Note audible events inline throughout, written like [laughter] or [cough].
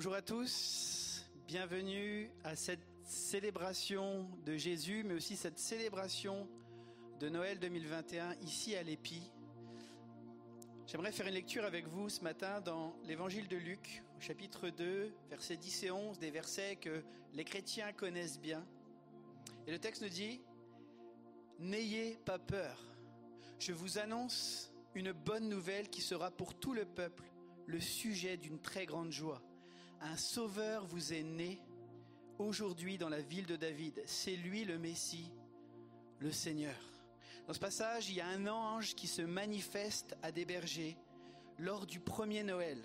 Bonjour à tous. Bienvenue à cette célébration de Jésus, mais aussi cette célébration de Noël 2021 ici à l'Épi. J'aimerais faire une lecture avec vous ce matin dans l'évangile de Luc, au chapitre 2, versets 10 et 11, des versets que les chrétiens connaissent bien. Et le texte nous dit, N'ayez pas peur, je vous annonce une bonne nouvelle qui sera pour tout le peuple le sujet d'une très grande joie. Un sauveur vous est né aujourd'hui dans la ville de David. C'est lui le Messie, le Seigneur. Dans ce passage, il y a un ange qui se manifeste à des bergers lors du premier Noël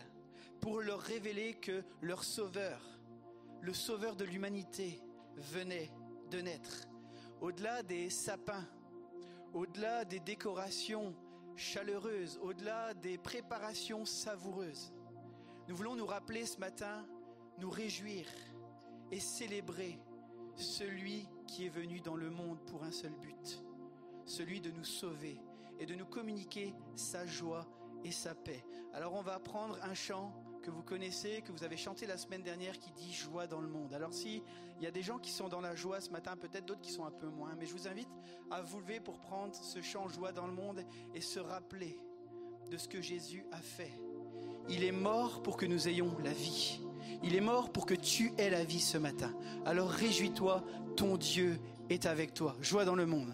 pour leur révéler que leur sauveur, le sauveur de l'humanité, venait de naître. Au-delà des sapins, au-delà des décorations chaleureuses, au-delà des préparations savoureuses, nous voulons nous rappeler ce matin, nous réjouir et célébrer celui qui est venu dans le monde pour un seul but, celui de nous sauver et de nous communiquer sa joie et sa paix. Alors on va prendre un chant que vous connaissez, que vous avez chanté la semaine dernière qui dit joie dans le monde. Alors si il y a des gens qui sont dans la joie ce matin, peut-être d'autres qui sont un peu moins, mais je vous invite à vous lever pour prendre ce chant joie dans le monde et se rappeler de ce que Jésus a fait il est mort pour que nous ayons la vie. Il est mort pour que tu aies la vie ce matin. Alors réjouis-toi, ton Dieu est avec toi. Joie dans le monde.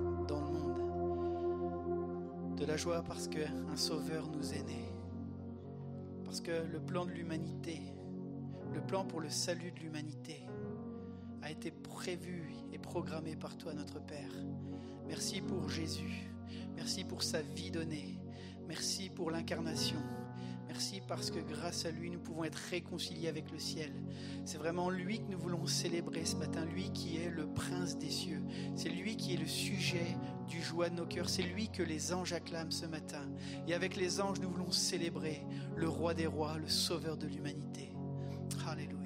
parce qu'un sauveur nous est né. Parce que le plan de l'humanité, le plan pour le salut de l'humanité, a été prévu et programmé par toi, notre Père. Merci pour Jésus. Merci pour sa vie donnée. Merci pour l'incarnation. Merci parce que grâce à lui, nous pouvons être réconciliés avec le ciel. C'est vraiment lui que nous voulons célébrer ce matin, lui qui est le prince des cieux. C'est lui qui est le sujet du joie de nos cœurs. C'est lui que les anges acclament ce matin. Et avec les anges, nous voulons célébrer le roi des rois, le sauveur de l'humanité. Alléluia.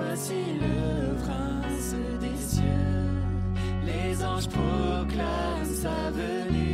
Voici le prince des cieux, les anges proclament sa venue,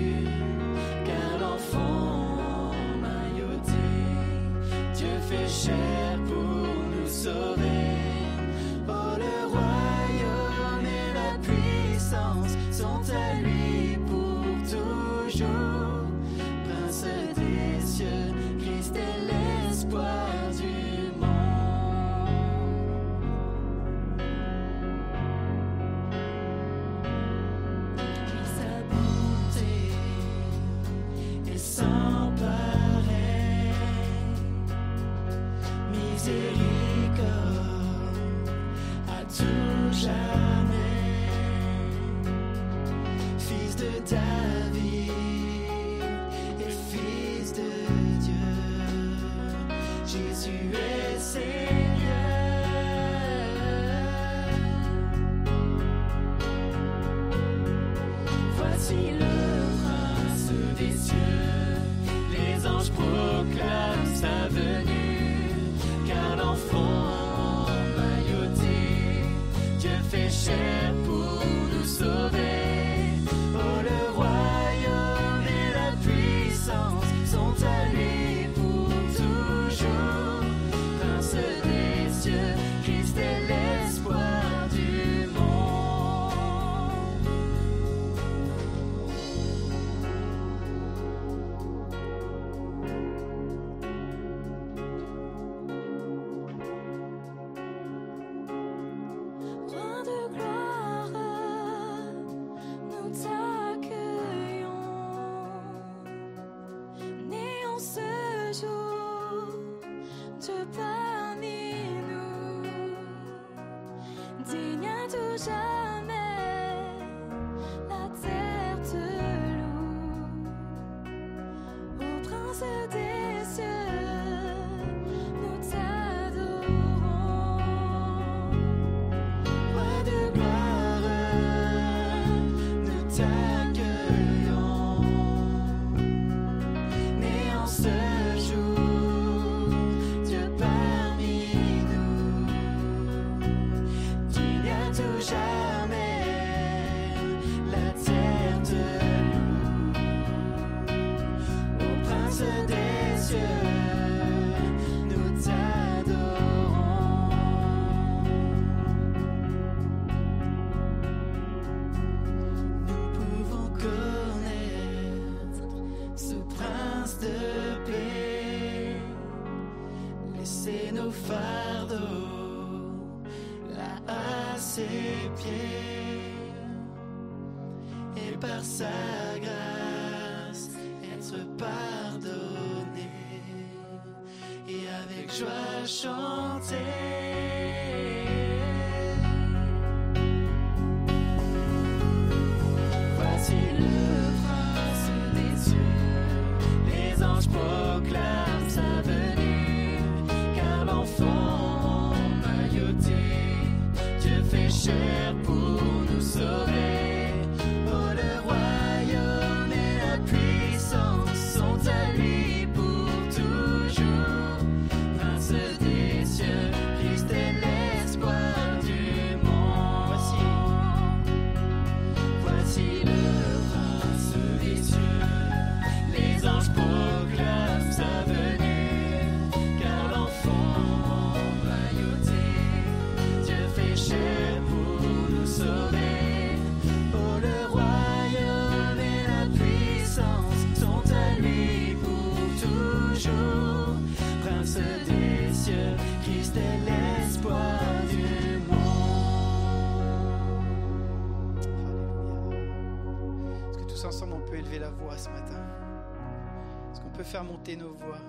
faire monter nos voix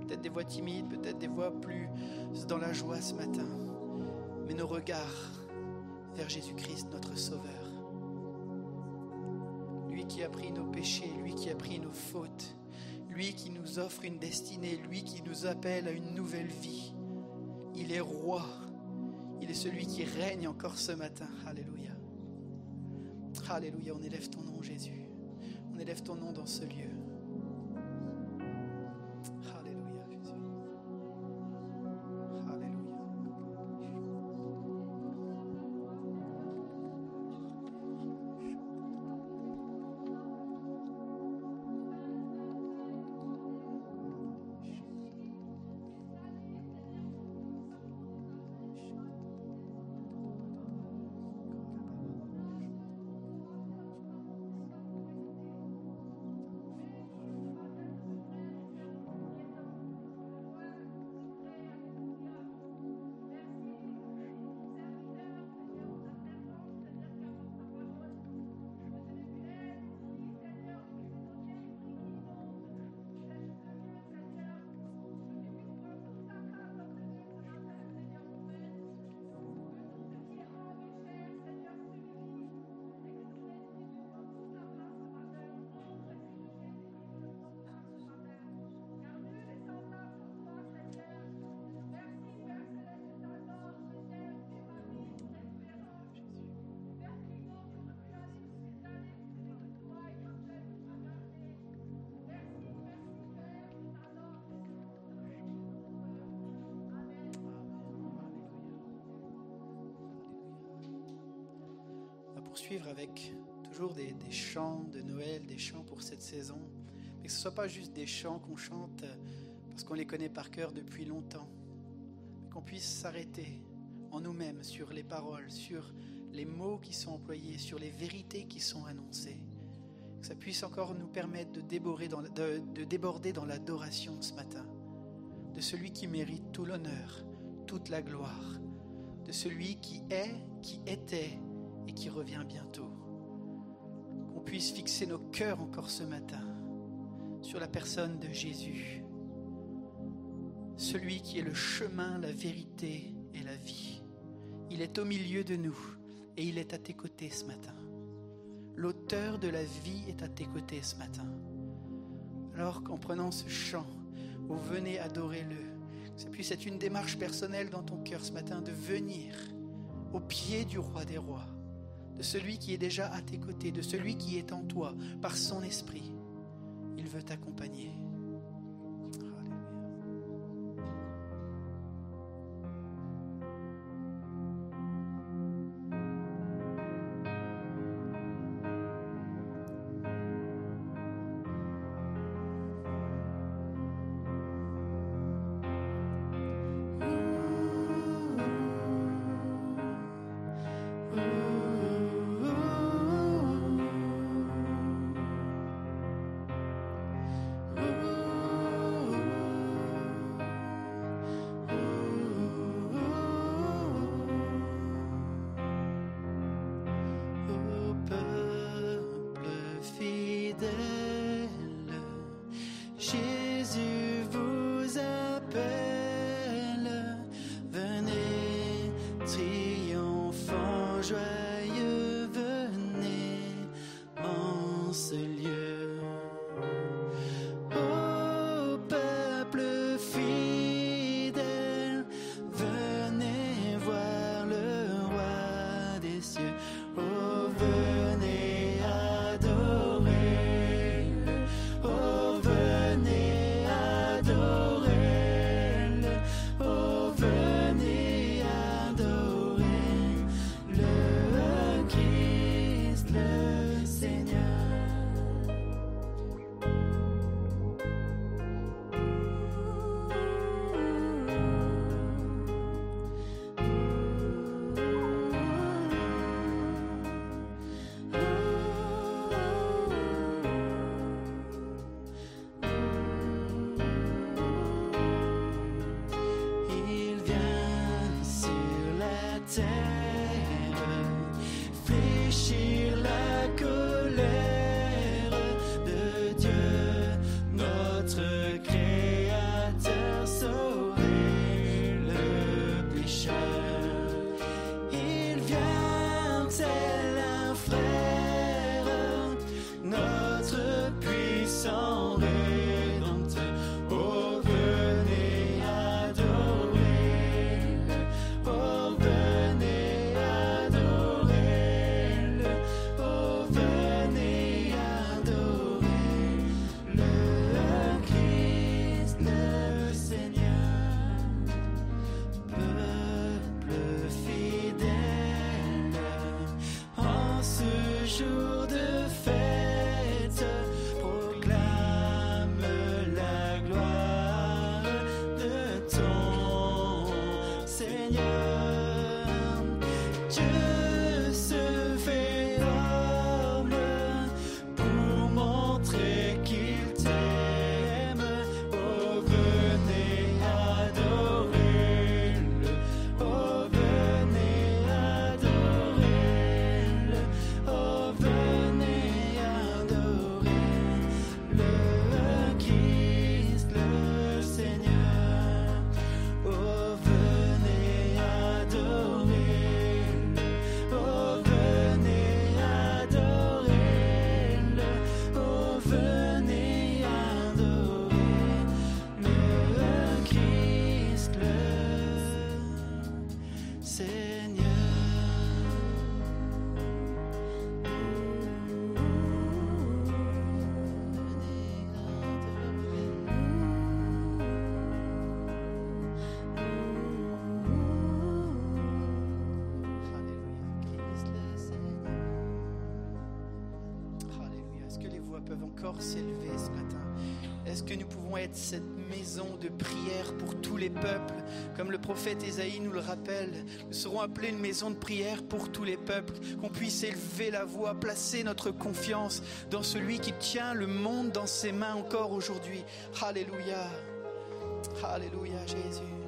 Peut-être des voix timides, peut-être des voix plus dans la joie ce matin. Mais nos regards vers Jésus-Christ, notre Sauveur. Lui qui a pris nos péchés, lui qui a pris nos fautes, lui qui nous offre une destinée, lui qui nous appelle à une nouvelle vie. Il est roi. Il est celui qui règne encore ce matin. Alléluia. Alléluia. On élève ton nom, Jésus. On élève ton nom dans ce lieu. Cette saison. Mais que ce ne soit pas juste des chants qu'on chante euh, parce qu'on les connaît par cœur depuis longtemps. Qu'on puisse s'arrêter en nous-mêmes sur les paroles, sur les mots qui sont employés, sur les vérités qui sont annoncées. Que ça puisse encore nous permettre de dans, de déborder dans l'adoration ce matin de celui qui mérite tout l'honneur, toute la gloire, de celui qui est, qui était et qui revient bientôt. Fixer nos cœurs encore ce matin sur la personne de Jésus, celui qui est le chemin, la vérité et la vie. Il est au milieu de nous et il est à tes côtés ce matin. L'auteur de la vie est à tes côtés ce matin. Alors qu'en prenant ce chant, vous venez adorer-le, que ça puisse être une démarche personnelle dans ton cœur ce matin de venir au pied du roi des rois, de celui qui est déjà à tes côtés, de celui qui est en toi par son esprit. Il veut t'accompagner. S'élever ce matin Est-ce que nous pouvons être cette maison de prière pour tous les peuples? Comme le prophète Ésaïe nous le rappelle, nous serons appelés une maison de prière pour tous les peuples, qu'on puisse élever la voix, placer notre confiance dans celui qui tient le monde dans ses mains encore aujourd'hui. Alléluia. Alléluia, Jésus.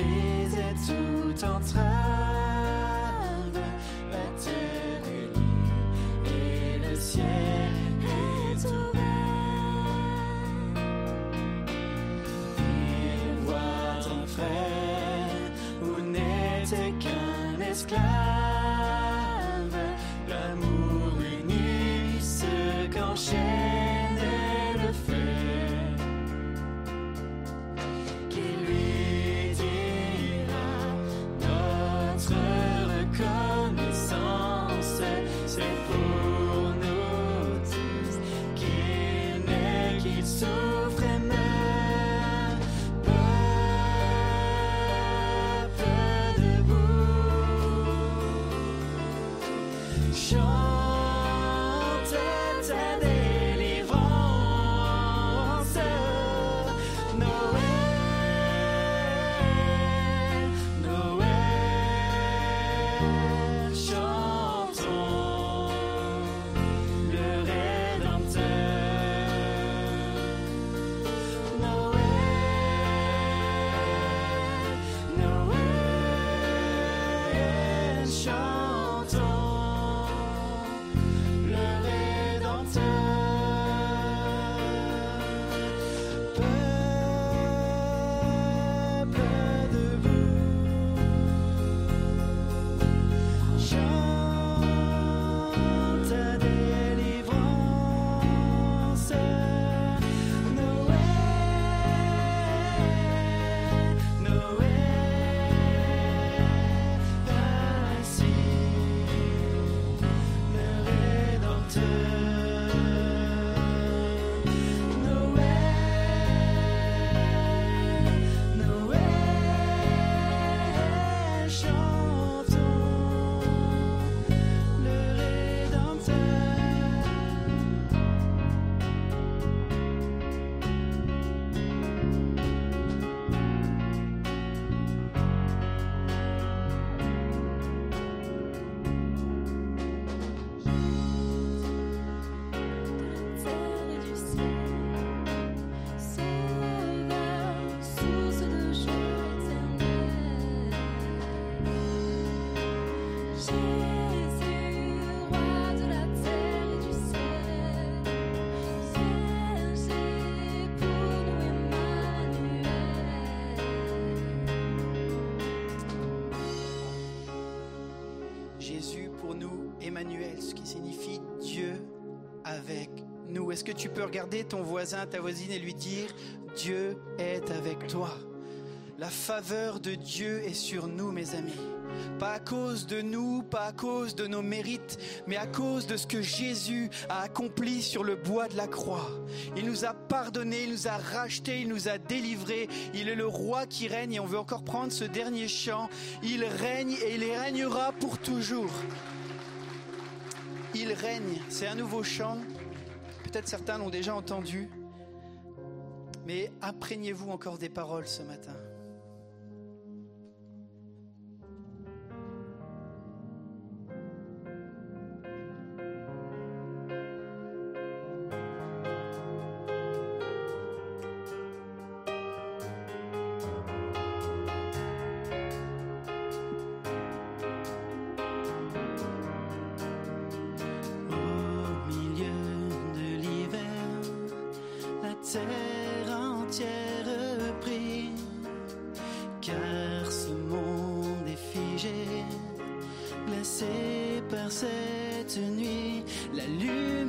A brisé toute entrave, la terre libre et le ciel est ouvert. Il voit ton frère où n'était qu'un esclave, avec nous. Est-ce que tu peux regarder ton voisin, ta voisine et lui dire Dieu est avec toi La faveur de Dieu est sur nous, mes amis. Pas à cause de nous, pas à cause de nos mérites, mais à cause de ce que Jésus a accompli sur le bois de la croix. Il nous a pardonné, il nous a racheté, il nous a délivrés. Il est le roi qui règne et on veut encore prendre ce dernier chant. Il règne et il régnera pour toujours. Il règne, c'est un nouveau chant. Peut-être certains l'ont déjà entendu. Mais imprégnez-vous encore des paroles ce matin. Cette nuit, la lumière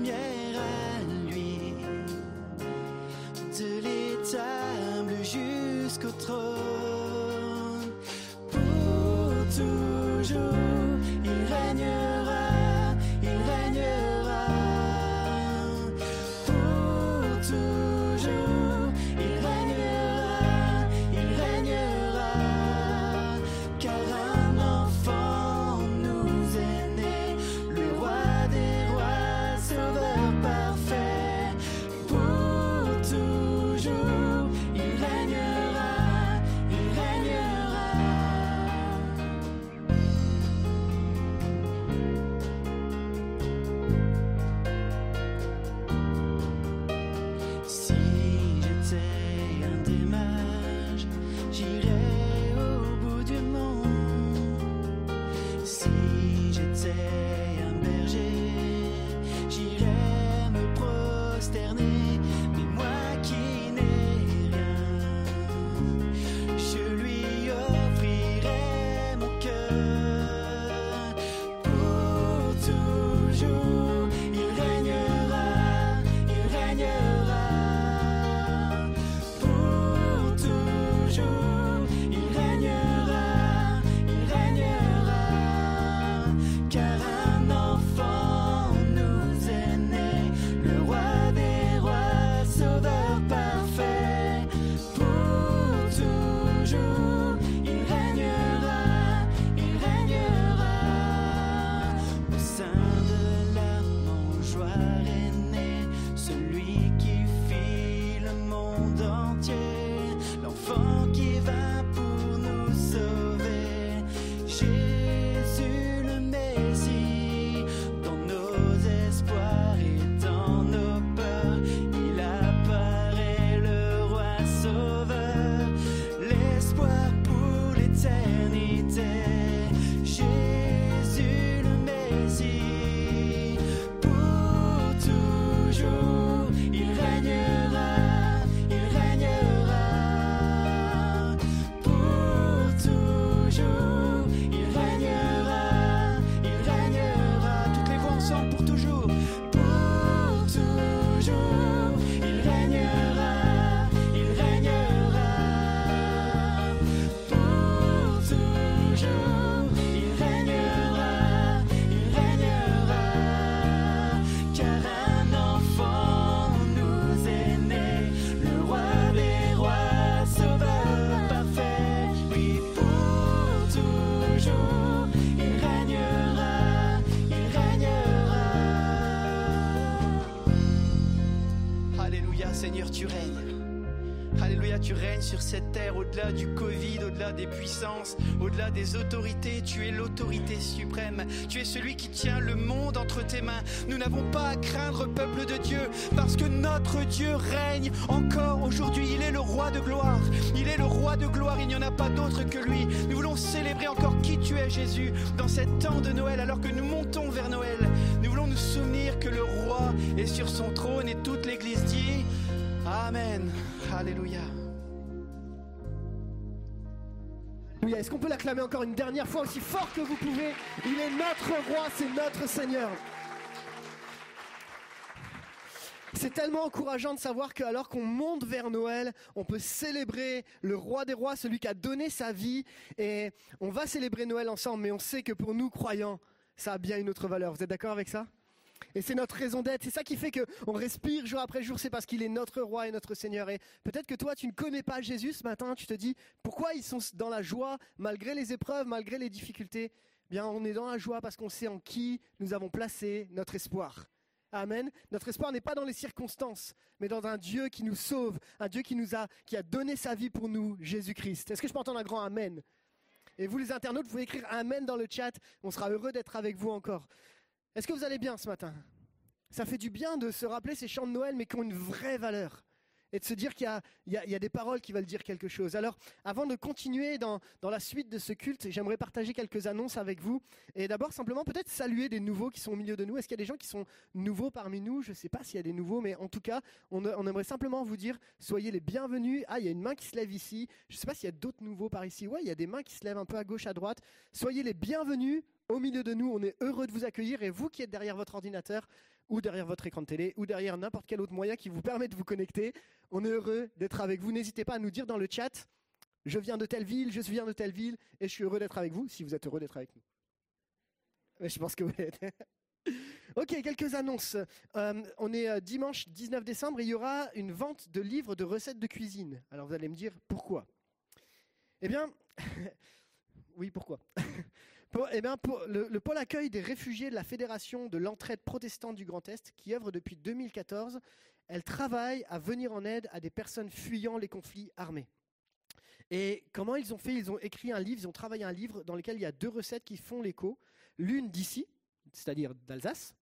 see sur cette terre au-delà du Covid, au-delà des puissances, au-delà des autorités. Tu es l'autorité suprême. Tu es celui qui tient le monde entre tes mains. Nous n'avons pas à craindre, peuple de Dieu, parce que notre Dieu règne encore aujourd'hui. Il est le roi de gloire. Il est le roi de gloire. Il n'y en a pas d'autre que lui. Nous voulons célébrer encore qui tu es, Jésus, dans cet temps de Noël, alors que nous montons vers Noël. Nous voulons nous souvenir que le roi est sur son trône et toute l'Église dit Amen. Alléluia. Oui, est-ce qu'on peut l'acclamer encore une dernière fois aussi fort que vous pouvez? Il est notre roi, c'est notre Seigneur. C'est tellement encourageant de savoir que alors qu'on monte vers Noël, on peut célébrer le roi des rois, celui qui a donné sa vie, et on va célébrer Noël ensemble, mais on sait que pour nous croyants, ça a bien une autre valeur. Vous êtes d'accord avec ça? Et c'est notre raison d'être. C'est ça qui fait qu'on respire jour après jour. C'est parce qu'il est notre roi et notre Seigneur. Et peut-être que toi, tu ne connais pas Jésus ce matin. Tu te dis, pourquoi ils sont dans la joie, malgré les épreuves, malgré les difficultés? Bien, on est dans la joie parce qu'on sait en qui nous avons placé notre espoir. Amen. Notre espoir n'est pas dans les circonstances, mais dans un Dieu qui nous sauve, un Dieu qui nous a, qui a donné sa vie pour nous, Jésus-Christ. Est-ce que je peux entendre un grand Amen? Et vous, les internautes, vous pouvez écrire Amen dans le chat. On sera heureux d'être avec vous encore. Est-ce que vous allez bien ce matin? Ça fait du bien de se rappeler ces chants de Noël, mais qui ont une vraie valeur. Et de se dire qu'il y, a, des paroles qui veulent dire quelque chose. Alors, avant de continuer dans, la suite de ce culte, j'aimerais partager quelques annonces avec vous. Et d'abord, simplement, peut-être saluer des nouveaux qui sont au milieu de nous. Est-ce qu'il y a des gens qui sont nouveaux parmi nous? Je ne sais pas s'il y a des nouveaux, mais en tout cas, on, on, aimerait simplement vous dire, soyez les bienvenus. Ah, il y a une main qui se lève ici. Je ne sais pas s'il y a d'autres nouveaux par ici. Ouais, il y a des mains qui se lèvent un peu à gauche, à droite. Soyez les bienvenus au milieu de nous. On est heureux de vous accueillir et vous qui êtes derrière votre ordinateur ou derrière votre écran de télé ou derrière n'importe quel autre moyen qui vous permet de vous connecter, on est heureux d'être avec vous. N'hésitez pas à nous dire dans le chat, je viens de telle ville, je viens de telle ville et je suis heureux d'être avec vous si vous êtes heureux d'être avec nous. je pense que vous l'êtes. [laughs] ok, quelques annonces. Euh, on est euh, dimanche 19 décembre il y aura une vente de livres de recettes de cuisine. Alors vous allez me dire pourquoi? Eh bien, [laughs] oui, pourquoi? [laughs] Eh bien, le, pôle accueil des réfugiés de la Fédération de l'entraide protestante du Grand Est, qui œuvre depuis 2014, elle travaille à venir en aide à des personnes fuyant les conflits armés. Et comment ils ont fait? Ils ont écrit un livre, ils ont travaillé un livre dans lequel il y a deux recettes qui font l'écho. L'une d'ici, c'est-à-dire d'Alsace,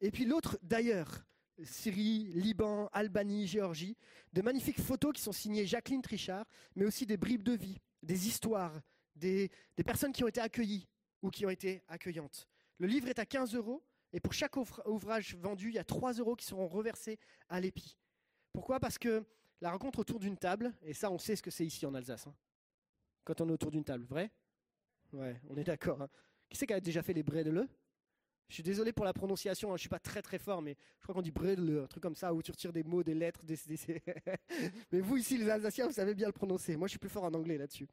et puis l'autre d'ailleurs. Syrie, Liban, Albanie, Géorgie, de magnifiques photos qui sont signées Jacqueline Trichard, mais aussi des bribes de vie, des histoires, des personnes qui ont été accueillies, ou qui ont été accueillantes. Le livre est à 15 euros et pour chaque ouvrage vendu, il y a 3 euros qui seront reversés à l'épi. Pourquoi? Parce que la rencontre autour d'une table, et ça on sait ce que c'est ici en Alsace, hein. quand on est autour d'une table, vrai? Ouais, on est d'accord. Hein. Qui c'est qui a déjà fait les bredele Je suis désolé pour la prononciation, hein, je ne suis pas très très fort, mais je crois qu'on dit bredele, un truc comme ça, où tu retires des mots, des lettres, des... [laughs] mais vous ici les Alsaciens, vous savez bien le prononcer. Moi je suis plus fort en anglais là-dessus.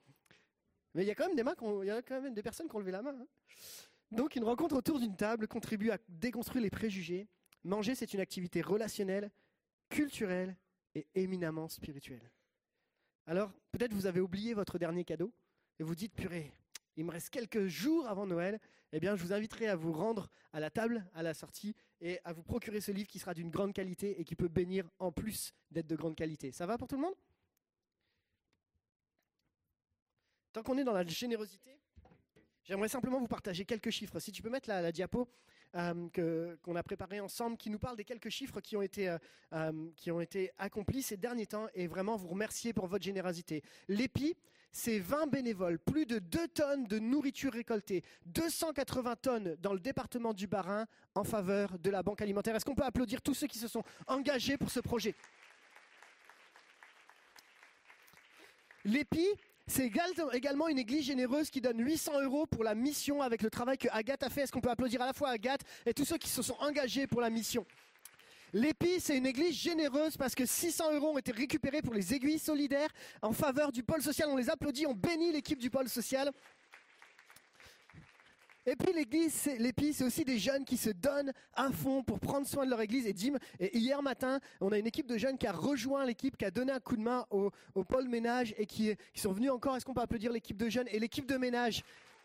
Mais il y a quand même des mains, il y a quand même des personnes qui ont levé la main. Hein. Donc une rencontre autour d'une table contribue à déconstruire les préjugés. Manger, c'est une activité relationnelle, culturelle et éminemment spirituelle. Alors, peut-être vous avez oublié votre dernier cadeau et vous dites, purée, il me reste quelques jours avant Noël. Eh bien, je vous inviterai à vous rendre à la table à la sortie et à vous procurer ce livre qui sera d'une grande qualité et qui peut bénir en plus d'être de grande qualité. Ça va pour tout le monde? Tant qu'on est dans la générosité, j'aimerais simplement vous partager quelques chiffres. Si tu peux mettre la, diapo euh, qu'on a préparée ensemble, qui nous parle des quelques chiffres qui ont, été, euh, euh, qui ont été accomplis ces derniers temps, et vraiment vous remercier pour votre générosité. L'EPI, c'est 20 bénévoles, plus de 2 tonnes de nourriture récoltée, 280 tonnes dans le département du Bas-Rhin en faveur de la banque alimentaire. Est-ce qu'on peut applaudir tous ceux qui se sont engagés pour ce projet? L'EPI, c'est également une église généreuse qui donne 800 euros pour la mission avec le travail que Agathe a fait. Est-ce qu'on peut applaudir à la fois Agathe et tous ceux qui se sont engagés pour la mission? L'EPI, c'est une église généreuse parce que 600 euros ont été récupérés pour les aiguilles solidaires en faveur du pôle social. On les applaudit, on bénit l'équipe du pôle social. Et puis l'église, l'épi, c'est aussi des jeunes qui se donnent un fond pour prendre soin de leur église. Et Dim, et hier matin, on a une équipe de jeunes qui a rejoint l'équipe, qui a donné un coup de main au, pôle ménage et qui, qui sont venus encore. Est-ce qu'on peut applaudir l'équipe de jeunes et l'équipe de ménage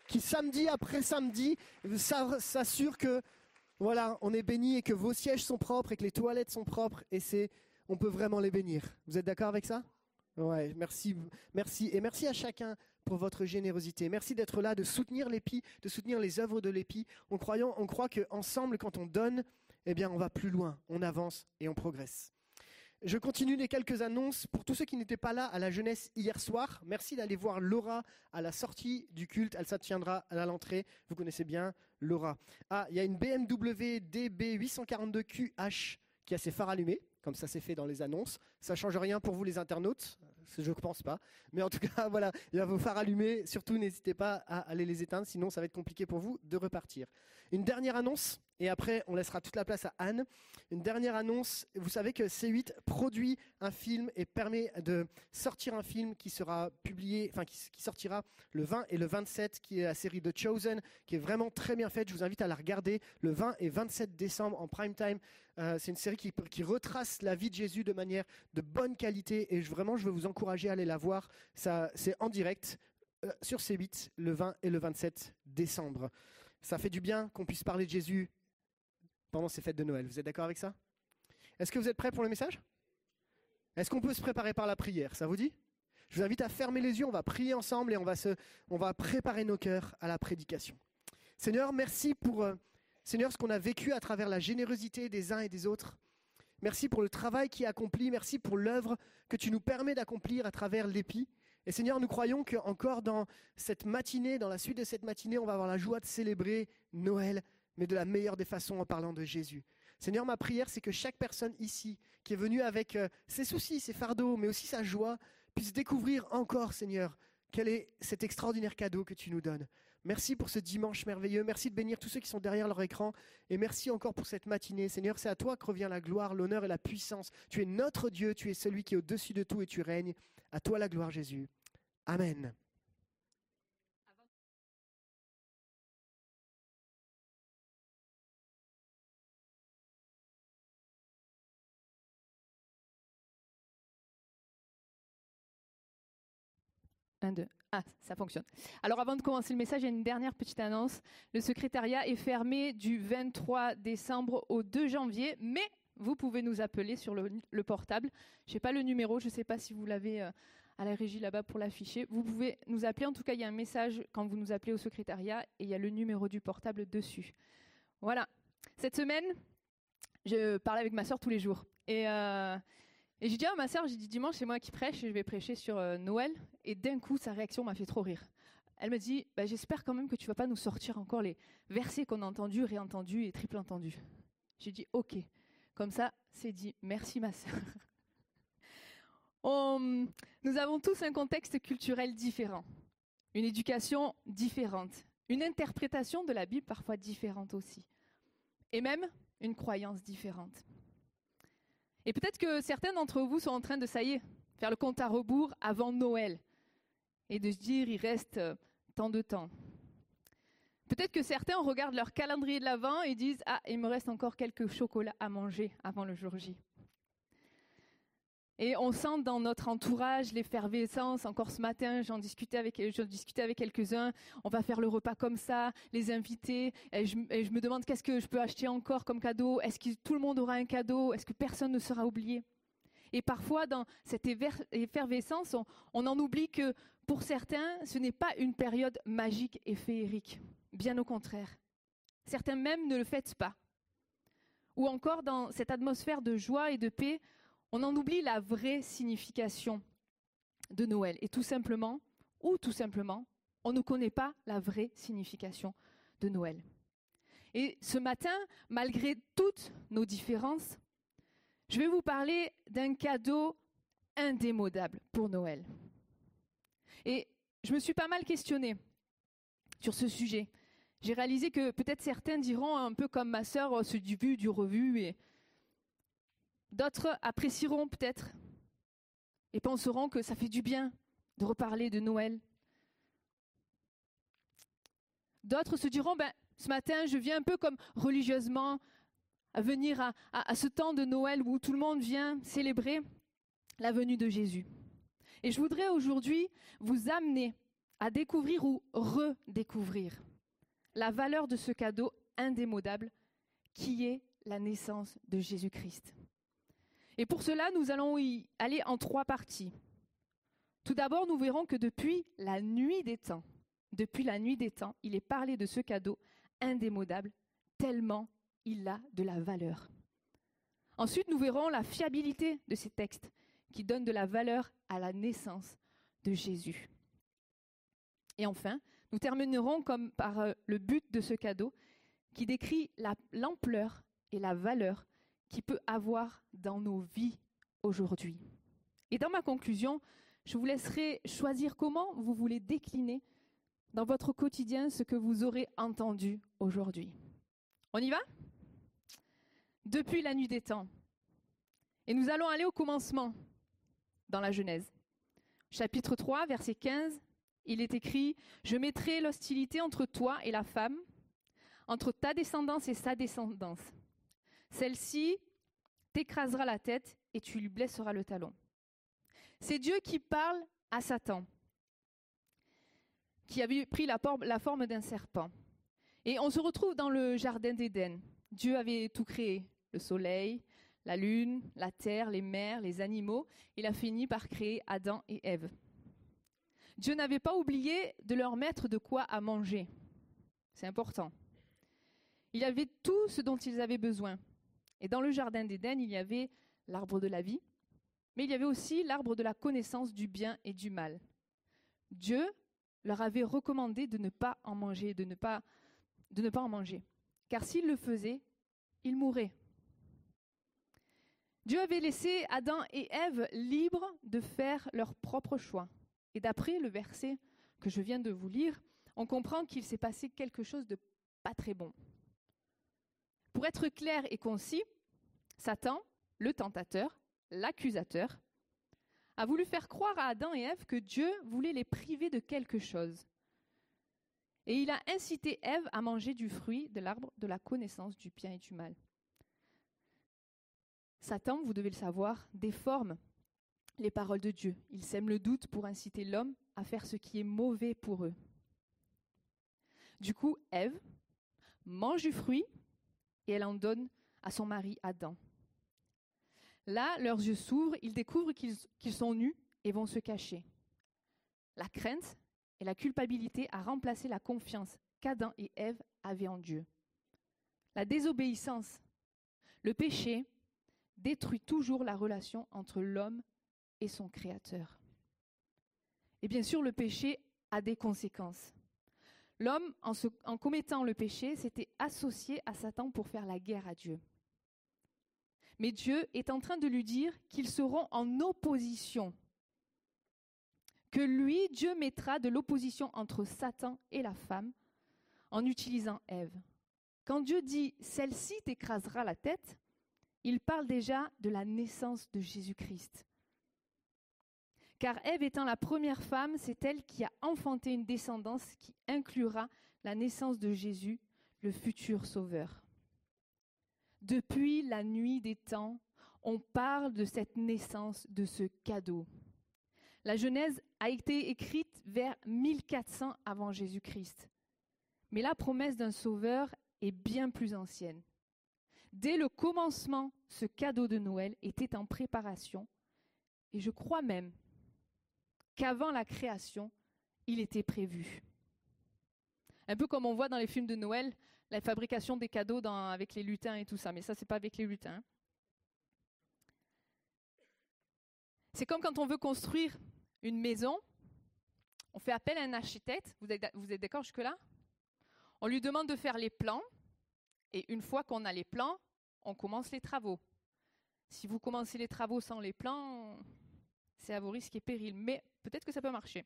qui samedi après samedi s'assure que voilà, on est béni et que vos sièges sont propres et que les toilettes sont propres. Et c'est on peut vraiment les bénir. Vous êtes d'accord avec ça? Ouais, merci, merci. Et merci à chacun pour votre générosité. Merci d'être là, de soutenir l'EPI, de soutenir les œuvres de l'EPI. On, croyant, on croit qu'ensemble, quand on donne, eh bien, on va plus loin, on avance et on progresse. Je continue les quelques annonces. Pour tous ceux qui n'étaient pas là à la jeunesse hier soir, merci d'aller voir Laura à la sortie du culte. Elle s'attiendra à l'entrée. Vous connaissez bien Laura. Ah, il y a une BMW DB 842QH qui a ses phares allumés, comme ça c'est fait dans les annonces. Ça change rien pour vous les internautes, je ne pense pas. Mais en tout cas, [laughs] voilà, il y a vos phares allumés. Surtout, n'hésitez pas à aller les éteindre, sinon ça va être compliqué pour vous de repartir. Une dernière annonce, et après on laissera toute la place à Anne. Une dernière annonce, vous savez que C8 produit un film et permet de sortir un film qui sera publié, enfin qui, sortira le 20 et le 27, qui est la série The Chosen, qui est vraiment très bien faite. Je vous invite à la regarder le 20 et 27 décembre en prime time. Euh, c'est une série qui, retrace la vie de Jésus de manière de bonne qualité et vraiment je veux vous encourager à aller la voir. Ça, c'est en direct euh, sur C8 le 20 et le 27 décembre. Ça fait du bien qu'on puisse parler de Jésus pendant ces fêtes de Noël. Vous êtes d'accord avec ça? Est-ce que vous êtes prêts pour le message? Est-ce qu'on peut se préparer par la prière? Ça vous dit? Je vous invite à fermer les yeux, on va prier ensemble et on va, se, on va préparer nos cœurs à la prédication. Seigneur, merci pour euh, Seigneur, ce qu'on a vécu à travers la générosité des uns et des autres. Merci pour le travail qui est accompli, merci pour l'œuvre que tu nous permets d'accomplir à travers l'épi. Et Seigneur, nous croyons qu'encore dans cette matinée, dans la suite de cette matinée, on va avoir la joie de célébrer Noël, mais de la meilleure des façons en parlant de Jésus. Seigneur, ma prière, c'est que chaque personne ici qui est venue avec euh, ses soucis, ses fardeaux, mais aussi sa joie, puisse découvrir encore, Seigneur, quel est cet extraordinaire cadeau que tu nous donnes. Merci pour ce dimanche merveilleux. Merci de bénir tous ceux qui sont derrière leur écran. Et merci encore pour cette matinée. Seigneur, c'est à toi que revient la gloire, l'honneur et la puissance. Tu es notre Dieu, tu es celui qui est au-dessus de tout et tu règnes. À toi la gloire, Jésus. Amen. Un, deux. Ah, ça fonctionne. Alors avant de commencer le message, il y a une dernière petite annonce. Le secrétariat est fermé du 23 décembre au 2 janvier, mais vous pouvez nous appeler sur le, portable. Je n'ai pas le numéro, je ne sais pas si vous l'avez euh, à la régie là-bas pour l'afficher. Vous pouvez nous appeler. En tout cas, il y a un message quand vous nous appelez au secrétariat et il y a le numéro du portable dessus. Voilà. Cette semaine, je parlais avec ma soeur tous les jours. Et, euh, et j'ai dit à ma soeur, j'ai dit dimanche, c'est moi qui prêche et je vais prêcher sur euh, Noël. Et d'un coup, sa réaction m'a fait trop rire. Elle me dit, bah, j'espère quand même que tu vas pas nous sortir encore les versets qu'on a entendus, réentendus et triple entendus. J'ai dit, ok. Comme ça, c'est dit. Merci ma soeur. [laughs] nous avons tous un contexte culturel différent, une éducation différente, une interprétation de la Bible parfois différente aussi, et même une croyance différente. Et peut-être que certains d'entre vous sont en train de, ça y est, faire le compte à rebours avant Noël, et de se dire, il reste euh, tant de temps. Peut-être que certains regardent leur calendrier de l'Avent et disent, ah, il me reste encore quelques chocolats à manger avant le jour J. Et on sent dans notre entourage l'effervescence. Encore ce matin, j'en discutais avec, discutais avec quelques-uns. On va faire le repas comme ça, les invités. Et je, me demande qu'est-ce que je peux acheter encore comme cadeau? Est-ce que tout le monde aura un cadeau? Est-ce que personne ne sera oublié? Et parfois, dans cette effervescence, on, on en oublie que pour certains, ce n'est pas une période magique et féerique. Bien au contraire. Certains même ne le fêtent pas. Ou encore dans cette atmosphère de joie et de paix, on en oublie la vraie signification de Noël. Et tout simplement, ou tout simplement, on ne connaît pas la vraie signification de Noël. Et ce matin, malgré toutes nos différences, je vais vous parler d'un cadeau indémodable pour Noël. Et je me suis pas mal questionnée sur ce sujet. J'ai réalisé que peut-être certains diront un peu comme ma sœur, oh, ce du vu, du revu, et D'autres apprécieront peut-être et penseront que ça fait du bien de reparler de Noël. D'autres se diront, ben, ce matin, je viens un peu comme religieusement à venir à, à, ce temps de Noël où tout le monde vient célébrer la venue de Jésus. Et je voudrais aujourd'hui vous amener à découvrir ou redécouvrir la valeur de ce cadeau indémodable qui est la naissance de Jésus-Christ. Et pour cela, nous allons y aller en trois parties. Tout d'abord, nous verrons que depuis la nuit des temps, depuis la nuit des temps, il est parlé de ce cadeau indémodable, tellement il a de la valeur. Ensuite, nous verrons la fiabilité de ces textes qui donnent de la valeur à la naissance de Jésus. Et enfin, nous terminerons comme par euh, le but de ce cadeau qui décrit l'ampleur et la valeur qu'il peut avoir dans nos vies aujourd'hui. Et dans ma conclusion, je vous laisserai choisir comment vous voulez décliner dans votre quotidien ce que vous aurez entendu aujourd'hui. On y va? Depuis la nuit des temps. Et nous allons aller au commencement dans la Genèse. Chapitre 3, verset 15, il est écrit, Je mettrai l'hostilité entre toi et la femme, entre ta descendance et sa descendance. Celle-ci t'écrasera la tête et tu lui blesseras le talon. C'est Dieu qui parle à Satan, qui avait pris la, forme d'un serpent. Et on se retrouve dans le jardin d'Éden. Dieu avait tout créé, le soleil, la lune, la terre, les mers, les animaux. Il a fini par créer Adam et Ève. Dieu n'avait pas oublié de leur mettre de quoi à manger. C'est important. Il avait tout ce dont ils avaient besoin. Et dans le jardin d'Éden, il y avait l'arbre de la vie, mais il y avait aussi l'arbre de la connaissance du bien et du mal. Dieu leur avait recommandé de ne pas en manger, de ne pas, en manger. Car s'ils le faisaient, ils mourraient. Dieu avait laissé Adam et Ève libres de faire leur propre choix. Et d'après le verset que je viens de vous lire, on comprend qu'il s'est passé quelque chose de pas très bon. Pour être clair et concis, Satan, le tentateur, l'accusateur, a voulu faire croire à Adam et Ève que Dieu voulait les priver de quelque chose. Et il a incité Ève à manger du fruit de l'arbre de la connaissance du bien et du mal. Satan, vous devez le savoir, déforme les paroles de Dieu. Il sème le doute pour inciter l'homme à faire ce qui est mauvais pour eux. Du coup, Ève mange du fruit et elle en donne à son mari Adam. Là, leurs yeux s'ouvrent, ils découvrent qu'ils sont nus et vont se cacher. La crainte et la culpabilité a remplacé la confiance qu'Adam et Ève avaient en Dieu. La désobéissance, le péché, détruit toujours la relation entre l'homme et son Créateur. Et bien sûr, le péché a des conséquences. L'homme, en, commettant le péché, s'était associé à Satan pour faire la guerre à Dieu. Mais Dieu est en train de lui dire qu'ils seront en opposition. Que lui, Dieu mettra de l'opposition entre Satan et la femme en utilisant Ève. Quand Dieu dit celle-ci t'écrasera la tête, il parle déjà de la naissance de Jésus-Christ. Car Ève étant la première femme, c'est elle qui a enfanté une descendance qui inclura la naissance de Jésus, le futur sauveur. Depuis la nuit des temps, on parle de cette naissance, de ce cadeau. La Genèse a été écrite vers 1400 avant Jésus-Christ. Mais la promesse d'un sauveur est bien plus ancienne. Dès le commencement, ce cadeau de Noël était en préparation. Et je crois même qu'avant la création, il était prévu. Un peu comme on voit dans les films de Noël, la fabrication des cadeaux avec les lutins et tout ça. Mais ça, c'est pas avec les lutins. C'est comme quand on veut construire une maison, on fait appel à un architecte. Vous êtes, vous êtes d'accord jusque-là? On lui demande de faire les plans. Et une fois qu'on a les plans, on commence les travaux. Si vous commencez les travaux sans les plans, c'est à vos risques et périls. Mais peut-être que ça peut marcher.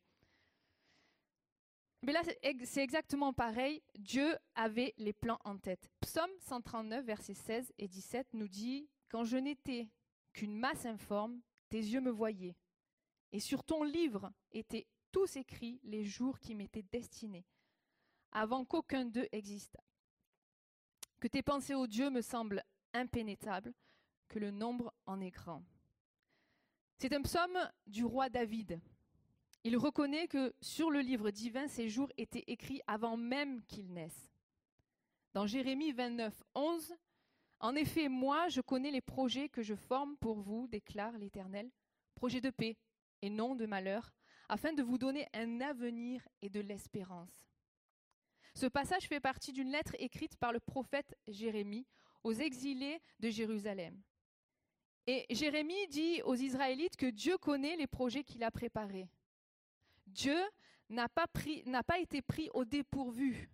Mais là, c'est exactement pareil. Dieu avait les plans en tête. Psaume 139, versets 16 et 17 nous dit Quand je n'étais qu'une masse informe, tes yeux me voyaient. Et sur ton livre étaient tous écrits les jours qui m'étaient destinés, avant qu'aucun d'eux existât. Que tes pensées, ô Dieu, me semblent impénétrables, que le nombre en est grand. C'est un psaume du roi David. Il reconnaît que sur le livre divin, ces jours étaient écrits avant même qu'il naisse. Dans Jérémie 29, 11, En effet, moi, je connais les projets que je forme pour vous, déclare l'Éternel, projets de paix et non de malheur, afin de vous donner un avenir et de l'espérance. Ce passage fait partie d'une lettre écrite par le prophète Jérémie aux exilés de Jérusalem. Et Jérémie dit aux Israélites que Dieu connaît les projets qu'il a préparés. Dieu n'a pas, été pris au dépourvu.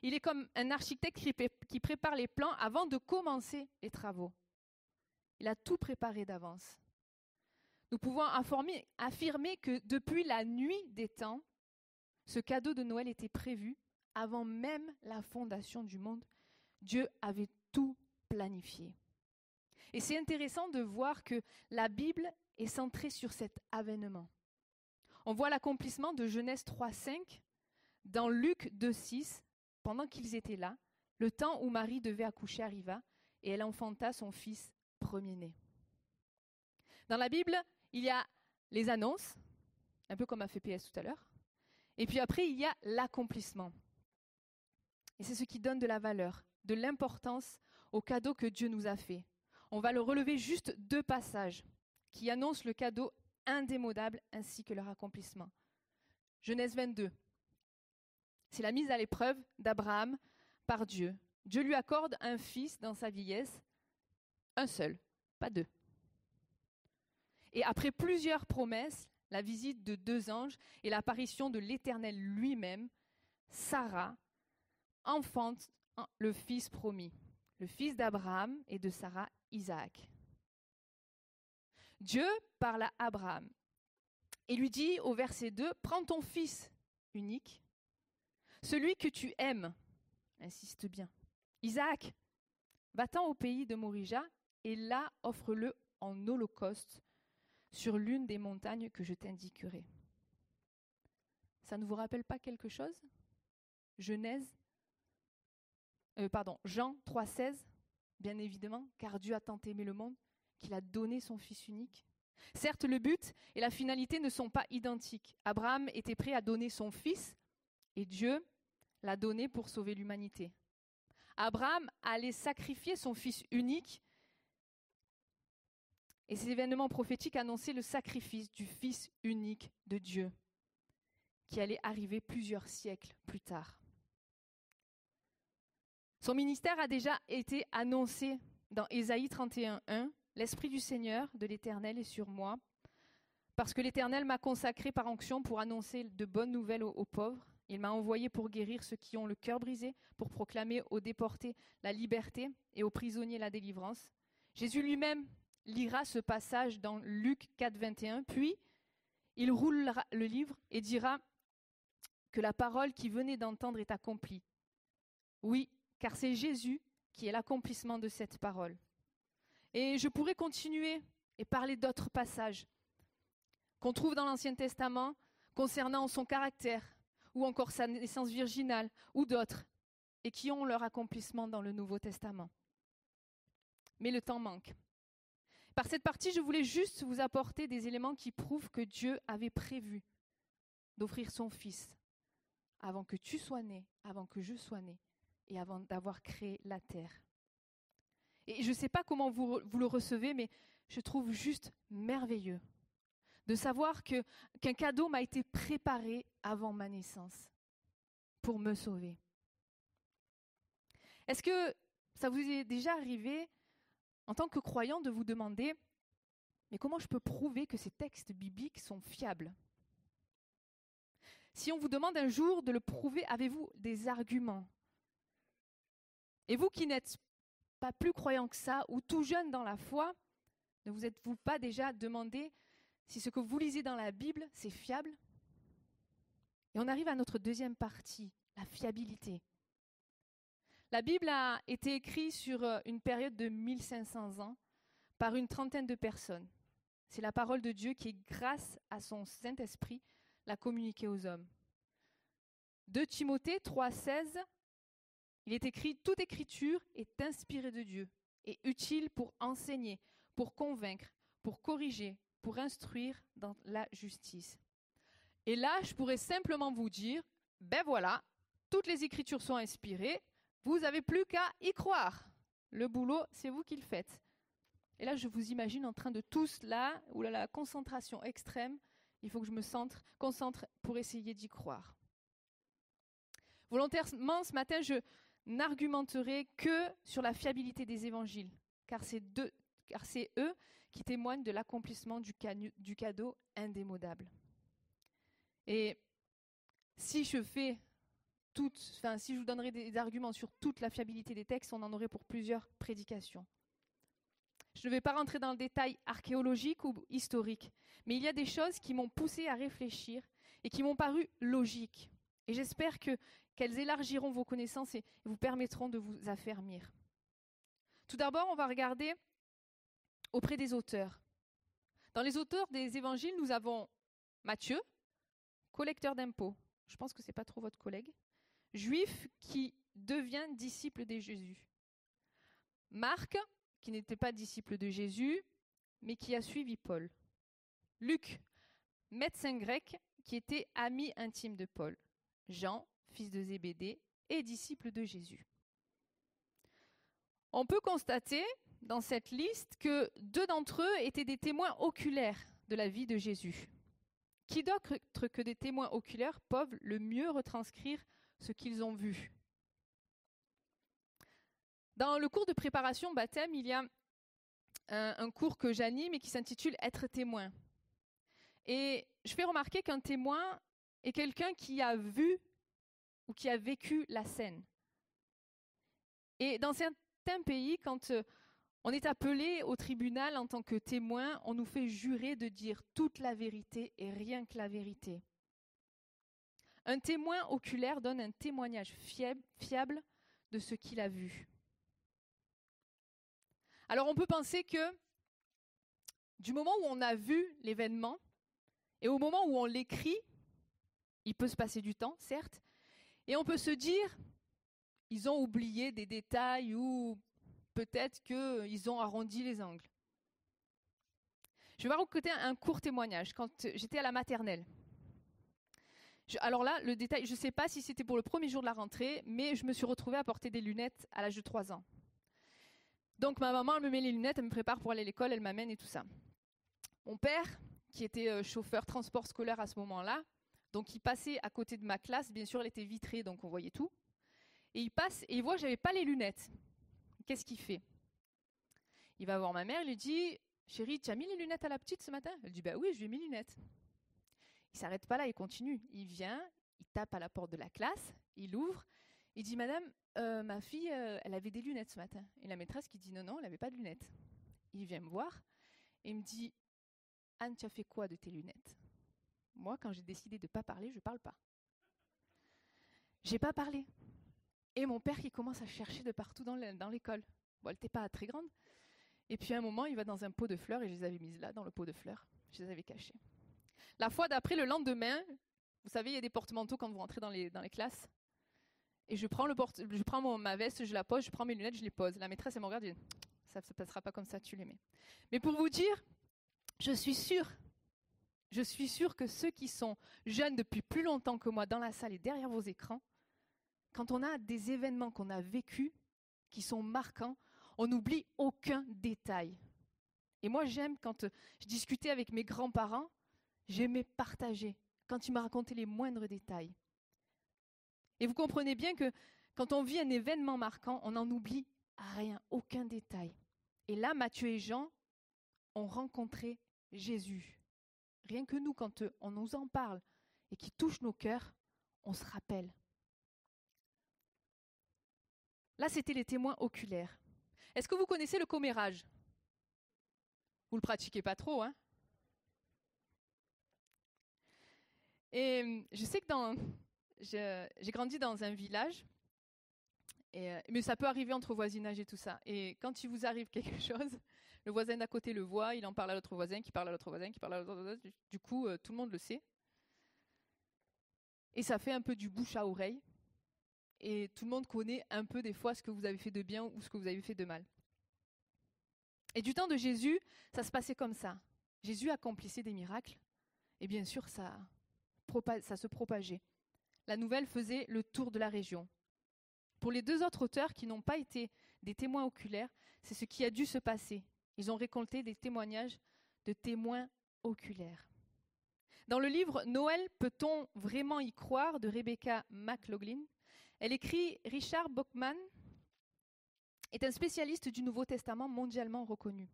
Il est comme un architecte qui pré- qui prépare les plans avant de commencer les travaux. Il a tout préparé d'avance. Nous pouvons affirmer que depuis la nuit des temps, ce cadeau de Noël était prévu avant même la fondation du monde. Dieu avait tout planifié. Et c'est intéressant de voir que la Bible est centrée sur cet avènement. On voit l'accomplissement de Genèse 3.5 dans Luc 2.6, pendant qu'ils étaient là, le temps où Marie devait accoucher arriva et elle enfanta son fils premier-né. Dans la Bible, il y a les annonces, un peu comme a fait PS tout à l'heure, et puis après, il y a l'accomplissement. Et c'est ce qui donne de la valeur, de l'importance au cadeau que Dieu nous a fait. On va le relever juste deux passages qui annoncent le cadeau indémodable ainsi que leur accomplissement. Genèse 22. C'est la mise à l'épreuve d'Abraham par Dieu. Dieu lui accorde un fils dans sa vieillesse, un seul, pas deux. Et après plusieurs promesses, la visite de deux anges et l'apparition de l'Éternel lui-même, Sarah enfante le fils promis, le fils d'Abraham et de Sarah, Isaac. Dieu parle à Abraham et lui dit au verset 2, Prends ton fils unique, celui que tu aimes, insiste bien, Isaac, va-t'en au pays de Morija et là offre-le en holocauste sur l'une des montagnes que je t'indiquerai. Ça ne vous rappelle pas quelque chose? Genèse, euh, pardon, Jean 3,16, bien évidemment, car Dieu a tant aimé le monde qu'il a donné son Fils unique. Certes, le but et la finalité ne sont pas identiques. Abraham était prêt à donner son Fils et Dieu l'a donné pour sauver l'humanité. Abraham allait sacrifier son Fils unique et ces événements prophétiques annonçaient le sacrifice du Fils unique de Dieu, qui allait arriver plusieurs siècles plus tard. Son ministère a déjà été annoncé dans Ésaïe 31.1. L'Esprit du Seigneur, de l'Éternel, est sur moi, parce que l'Éternel m'a consacré par onction pour annoncer de bonnes nouvelles aux, pauvres. Il m'a envoyé pour guérir ceux qui ont le cœur brisé, pour proclamer aux déportés la liberté et aux prisonniers la délivrance. Jésus lui-même lira ce passage dans Luc 4, 21, puis il roulera le livre et dira que la parole qu'il venait d'entendre est accomplie. Oui, car c'est Jésus qui est l'accomplissement de cette parole. Et je pourrais continuer et parler d'autres passages qu'on trouve dans l'Ancien Testament concernant son caractère, ou encore sa naissance virginale, ou d'autres, et qui ont leur accomplissement dans le Nouveau Testament. Mais le temps manque. Par cette partie, je voulais juste vous apporter des éléments qui prouvent que Dieu avait prévu d'offrir son Fils avant que tu sois né, avant que je sois né, et avant d'avoir créé la terre. Et je ne sais pas comment vous, vous, le recevez, mais je trouve juste merveilleux de savoir qu'un cadeau m'a été préparé avant ma naissance pour me sauver. Est-ce que ça vous est déjà arrivé en tant que croyant de vous demander, mais comment je peux prouver que ces textes bibliques sont fiables? Si on vous demande un jour de le prouver, avez-vous des arguments? Et vous qui n'êtes pas plus croyant que ça, ou tout jeune dans la foi, ne vous êtes-vous pas déjà demandé si ce que vous lisez dans la Bible, c'est fiable? Et on arrive à notre deuxième partie, la fiabilité. La Bible a été écrite sur une période de 1500 ans par une trentaine de personnes. C'est la parole de Dieu qui, grâce à son Saint-Esprit, l'a communiquée aux hommes. De Timothée 3,16, il est écrit Toute écriture est inspirée de Dieu et utile pour enseigner, pour convaincre, pour corriger, pour instruire dans la justice. Et là, je pourrais simplement vous dire Ben voilà, toutes les écritures sont inspirées, vous n'avez plus qu'à y croire. Le boulot, c'est vous qui le faites. Et là, je vous imagine en train de tous là, là, la concentration extrême, il faut que je me centre, concentre pour essayer d'y croire. Volontairement, ce matin, je n'argumenterai que sur la fiabilité des évangiles, car c'est eux qui témoignent de l'accomplissement du, cadeau indémodable. Et si je fais toute, enfin, si je vous donnerais des arguments sur toute la fiabilité des textes, on en aurait pour plusieurs prédications. Je ne vais pas rentrer dans le détail archéologique ou historique, mais il y a des choses qui m'ont poussé à réfléchir et qui m'ont paru logiques. Et j'espère que qu'elles élargiront vos connaissances et vous permettront de vous affermir. Tout d'abord, on va regarder auprès des auteurs. Dans les auteurs des évangiles, nous avons Matthieu, collecteur d'impôts. Je pense que ce n'est pas trop votre collègue. Juif qui devient disciple de Jésus. Marc, qui n'était pas disciple de Jésus, mais qui a suivi Paul. Luc, médecin grec, qui était ami intime de Paul. Jean, fils de Zébédée, et disciple de Jésus. On peut constater dans cette liste que deux d'entre eux étaient des témoins oculaires de la vie de Jésus. Qui d'autre que des témoins oculaires peuvent le mieux retranscrire ce qu'ils ont vu? Dans le cours de préparation baptême, il y a un, un cours que j'anime et qui s'intitule Être témoin. Et je fais remarquer qu'un témoin est quelqu'un qui a vu ou qui a vécu la scène. Et dans certains pays, quand euh, on est appelé au tribunal en tant que témoin, on nous fait jurer de dire toute la vérité et rien que la vérité. Un témoin oculaire donne un témoignage fiable de ce qu'il a vu. Alors on peut penser que du moment où on a vu l'événement et au moment où on l'écrit, il peut se passer du temps, certes, et on peut se dire, ils ont oublié des détails ou peut-être qu'ils ont arrondi les angles. Je vais vous raconter un court témoignage quand j'étais à la maternelle. alors là, le détail, je ne sais pas si c'était pour le premier jour de la rentrée, mais je me suis retrouvée à porter des lunettes à l'âge de 3 ans. Donc ma maman, elle me met les lunettes, elle me prépare pour aller à l'école, elle m'amène et tout ça. Mon père, qui était euh, chauffeur transport scolaire à ce moment-là, donc il passait à côté de ma classe, bien sûr elle était vitrée, donc on voyait tout. Et il passe et il voit que j'avais pas les lunettes. Qu'est-ce qu'il fait? Il va voir ma mère, il lui dit Chérie, tu as mis les lunettes à la petite ce matin? Elle dit Bah oui, je lui ai mis les lunettes. Il s'arrête pas là, il continue. Il vient, il tape à la porte de la classe, il ouvre, il dit Madame, euh, ma fille, euh, elle avait des lunettes ce matin. Et la maîtresse qui dit Non, non, elle n'avait pas de lunettes. Il vient me voir et me dit Anne, tu as fait quoi de tes lunettes? Moi, quand j'ai décidé de ne pas parler, je ne parle pas. J'ai pas parlé. Et mon père qui commence à chercher de partout dans l'école. Bon, elle n'était pas très grande. Et puis à un moment, il va dans un pot de fleurs et je les avais mises là, dans le pot de fleurs. Je les avais cachées. La fois d'après, le lendemain, vous savez, il y a des porte-manteaux quand vous rentrez dans les, classes. Et je prends ma veste, je la pose, je prends mes lunettes, je les pose. La maîtresse, elle me regarde et dit Ça ne se passera pas comme ça, tu les mets. Mais pour vous dire, je suis sûre je suis sûre que ceux qui sont jeunes depuis plus longtemps que moi dans la salle et derrière vos écrans, quand on a des événements qu'on a vécus, qui sont marquants, on n'oublie aucun détail. Et moi, j'aime quand je discutais avec mes grands-parents, j'aimais partager, quand ils me racontaient les moindres détails. Et vous comprenez bien que quand on vit un événement marquant, on n'en oublie rien, aucun détail. Et là, Matthieu et Jean ont rencontré Jésus. Rien que nous, quand euh, on nous en parle et qui touche nos cœurs, on se rappelle. Là, c'était les témoins oculaires. Est-ce que vous connaissez le commérage? Vous le pratiquez pas trop, hein? Et euh, je sais que dans, j'ai grandi dans un village, euh, mais ça peut arriver entre voisinage et tout ça. Et quand il vous arrive quelque [laughs] chose, le voisin d'à côté le voit, il en parle à l'autre voisin, qui parle à l'autre voisin, qui parle à l'autre voisin. Du coup, euh, tout le monde le sait. Et ça fait un peu du bouche à oreille. Et tout le monde connaît un peu des fois ce que vous avez fait de bien ou ce que vous avez fait de mal. Et du temps de Jésus, ça se passait comme ça. Jésus accomplissait des miracles. Et bien sûr, ça, ça se propageait. La nouvelle faisait le tour de la région. Pour les deux autres auteurs qui n'ont pas été des témoins oculaires, c'est ce qui a dû se passer. Ils ont récolté des témoignages de témoins oculaires. Dans le livre Noël, peut-on vraiment y croire de Rebecca McLaughlin, elle écrit Richard Bockman est un spécialiste du Nouveau Testament mondialement reconnu.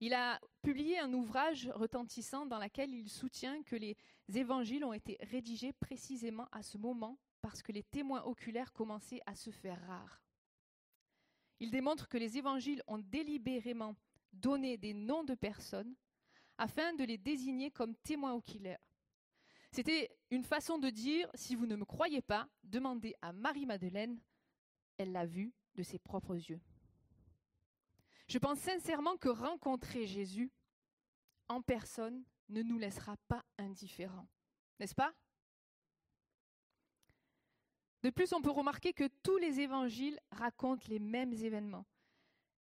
Il a publié un ouvrage retentissant dans lequel il soutient que les évangiles ont été rédigés précisément à ce moment parce que les témoins oculaires commençaient à se faire rares. Il démontre que les évangiles ont délibérément donné des noms de personnes afin de les désigner comme témoins oculaires. C'était une façon de dire, si vous ne me croyez pas, demandez à Marie-Madeleine, elle l'a vu de ses propres yeux. Je pense sincèrement que rencontrer Jésus en personne ne nous laissera pas indifférents. N'est-ce pas? De plus, on peut remarquer que tous les évangiles racontent les mêmes événements.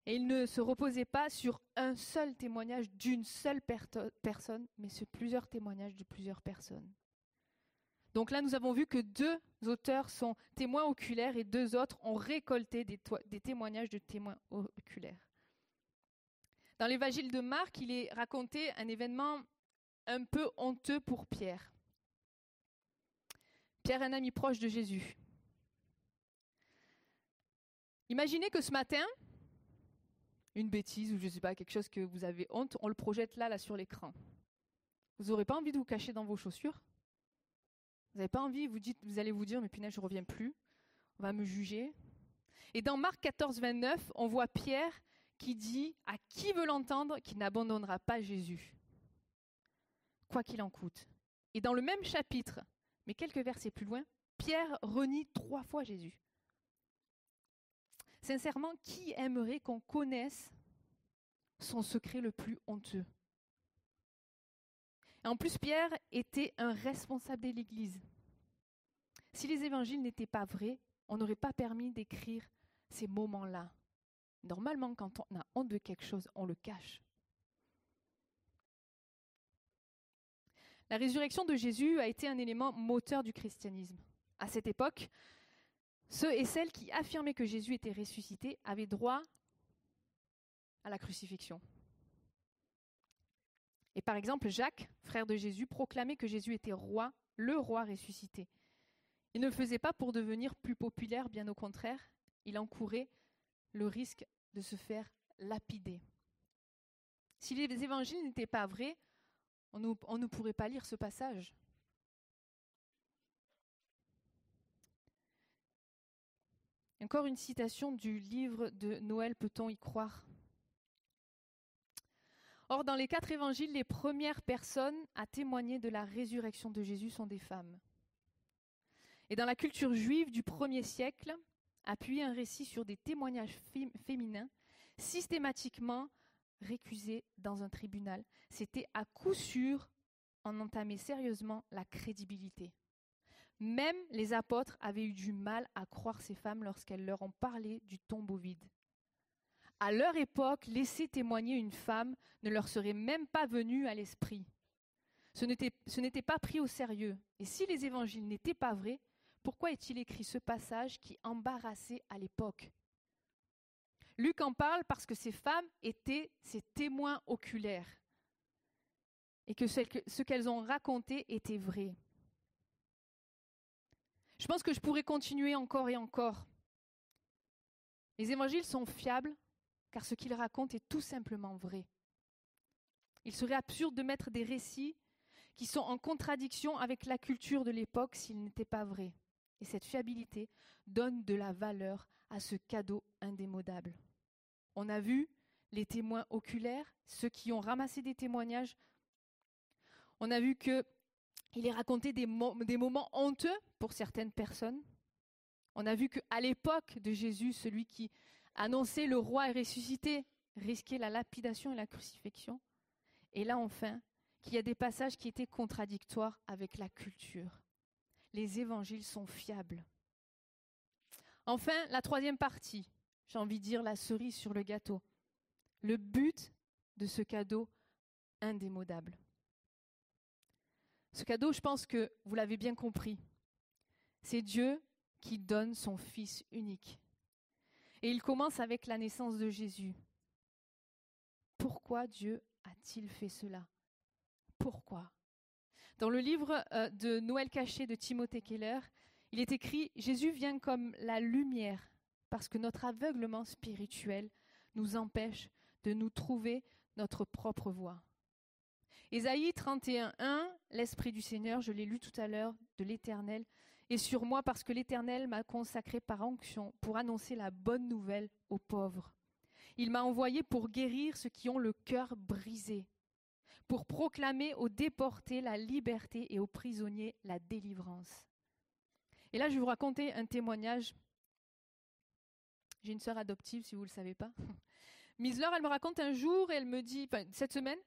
Et ils ne se reposaient pas sur un seul témoignage d'une seule personne, mais sur plusieurs témoignages de plusieurs personnes. Donc là, nous avons vu que deux auteurs sont témoins oculaires et deux autres ont récolté des, des témoignages de témoins oculaires. Dans l'évangile de Marc, il est raconté un événement un peu honteux pour Pierre. Pierre est un ami proche de Jésus. Imaginez que ce matin, une bêtise ou je ne sais pas, quelque chose que vous avez honte, on le projette là, là sur l'écran. Vous n'aurez pas envie de vous cacher dans vos chaussures? Vous n'avez pas envie, vous, dites, vous allez vous dire, mais punaise, je ne reviens plus, on va me juger. Et dans Marc 14, 29, on voit Pierre qui dit à qui veut l'entendre qu'il n'abandonnera pas Jésus, quoi qu'il en coûte. Et dans le même chapitre, mais quelques versets plus loin, Pierre renie trois fois Jésus. Sincèrement, qui aimerait qu'on connaisse son secret le plus honteux? En plus, Pierre était un responsable de l'Église. Si les évangiles n'étaient pas vrais, on n'aurait pas permis d'écrire ces moments-là. Normalement, quand on a honte de quelque chose, on le cache. La résurrection de Jésus a été un élément moteur du christianisme. À cette époque, ceux et celles qui affirmaient que Jésus était ressuscité avaient droit à la crucifixion. Et par exemple, Jacques, frère de Jésus, proclamait que Jésus était roi, le roi ressuscité. Il ne faisait pas pour devenir plus populaire, bien au contraire, il encourait le risque de se faire lapider. Si les évangiles n'étaient pas vrais, on ne pourrait pas lire ce passage. Encore une citation du livre de Noël, peut-on y croire? Or, dans les quatre évangiles, les premières personnes à témoigner de la résurrection de Jésus sont des femmes. Et dans la culture juive du premier siècle, appuyer un récit sur des témoignages féminins systématiquement récusés dans un tribunal, c'était à coup sûr en entamer sérieusement la crédibilité. Même les apôtres avaient eu du mal à croire ces femmes lorsqu'elles leur ont parlé du tombeau vide. À leur époque, laisser témoigner une femme ne leur serait même pas venu à l'esprit. Ce n'était pas pris au sérieux. Et si les évangiles n'étaient pas vrais, pourquoi est-il écrit ce passage qui embarrassait à l'époque? Luc en parle parce que ces femmes étaient ses témoins oculaires et que ce qu'elles ont raconté était vrai. Je pense que je pourrais continuer encore et encore. Les évangiles sont fiables car ce qu'ils racontent est tout simplement vrai. Il serait absurde de mettre des récits qui sont en contradiction avec la culture de l'époque s'ils n'étaient pas vrais. Et cette fiabilité donne de la valeur à ce cadeau indémodable. On a vu les témoins oculaires, ceux qui ont ramassé des témoignages. On a vu que il est raconté des, moments honteux pour certaines personnes. On a vu qu'à l'époque de Jésus, celui qui annonçait le roi est ressuscité risquait la lapidation et la crucifixion. Et là, enfin, qu'il y a des passages qui étaient contradictoires avec la culture. Les évangiles sont fiables. Enfin, la troisième partie, j'ai envie de dire la cerise sur le gâteau. Le but de ce cadeau indémodable. Ce cadeau, je pense que vous l'avez bien compris. C'est Dieu qui donne son Fils unique. Et il commence avec la naissance de Jésus. Pourquoi Dieu a-t-il fait cela? Pourquoi? Dans le livre euh, de Noël caché de Timothée Keller, il est écrit Jésus vient comme la lumière parce que notre aveuglement spirituel nous empêche de nous trouver notre propre voie. Ésaïe 31.1, l'Esprit du Seigneur, je l'ai lu tout à l'heure, de l'Éternel, est sur moi parce que l'Éternel m'a consacré par onction pour annoncer la bonne nouvelle aux pauvres. Il m'a envoyé pour guérir ceux qui ont le cœur brisé, pour proclamer aux déportés la liberté et aux prisonniers la délivrance. Et là, je vais vous raconter un témoignage. J'ai une sœur adoptive, si vous ne le savez pas. [laughs] Miss Laure, elle me raconte un jour, elle me dit, cette semaine,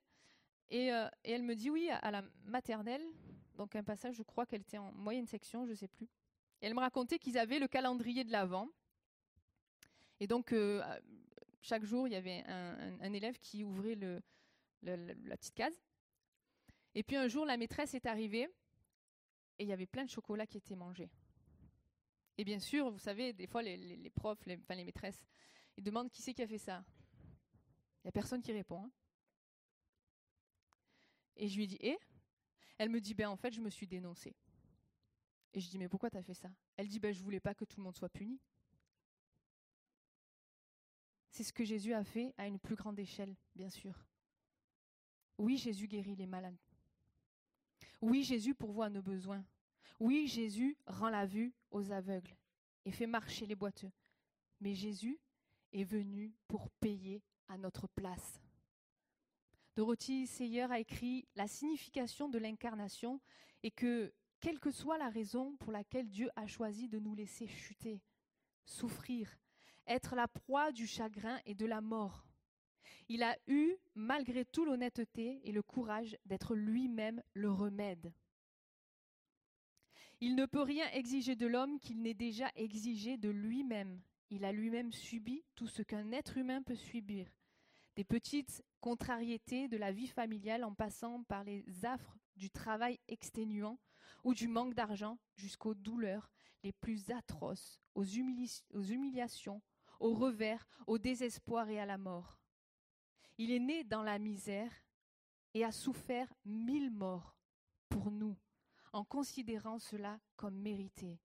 et, euh, et elle me dit oui, à, la maternelle, donc un passage, je crois qu'elle était en moyenne section, je ne sais plus. Et elle me racontait qu'ils avaient le calendrier de l'Avent. Et donc, euh, chaque jour, il y avait un, élève qui ouvrait la petite case. Et puis un jour, la maîtresse est arrivée et il y avait plein de chocolats qui étaient mangés. Et bien sûr, vous savez, des fois, les, profs, enfin les maîtresses, ils demandent qui c'est qui a fait ça. Il n'y a personne qui répond. hein. Et je lui dis, et Elle me dit, ben en fait, je me suis dénoncée. Et je dis, mais pourquoi t'as fait ça? Elle dit, ben je voulais pas que tout le monde soit puni. C'est ce que Jésus a fait à une plus grande échelle, bien sûr. Oui, Jésus guérit les malades. Oui, Jésus pourvoit nos besoins. Oui, Jésus rend la vue aux aveugles et fait marcher les boiteux. Mais Jésus est venu pour payer à notre place. Dorothy Sayer a écrit La signification de l'incarnation est que, quelle que soit la raison pour laquelle Dieu a choisi de nous laisser chuter, souffrir, être la proie du chagrin et de la mort, il a eu, malgré tout, l'honnêteté et le courage d'être lui-même le remède. Il ne peut rien exiger de l'homme qu'il n'ait déjà exigé de lui-même. Il a lui-même subi tout ce qu'un être humain peut subir des petites contrariétés de la vie familiale en passant par les affres du travail exténuant ou du manque d'argent jusqu'aux douleurs les plus atroces, aux, humili- aux humiliations, au revers, au désespoir et à la mort. Il est né dans la misère et a souffert mille morts pour nous, en considérant cela comme mérité.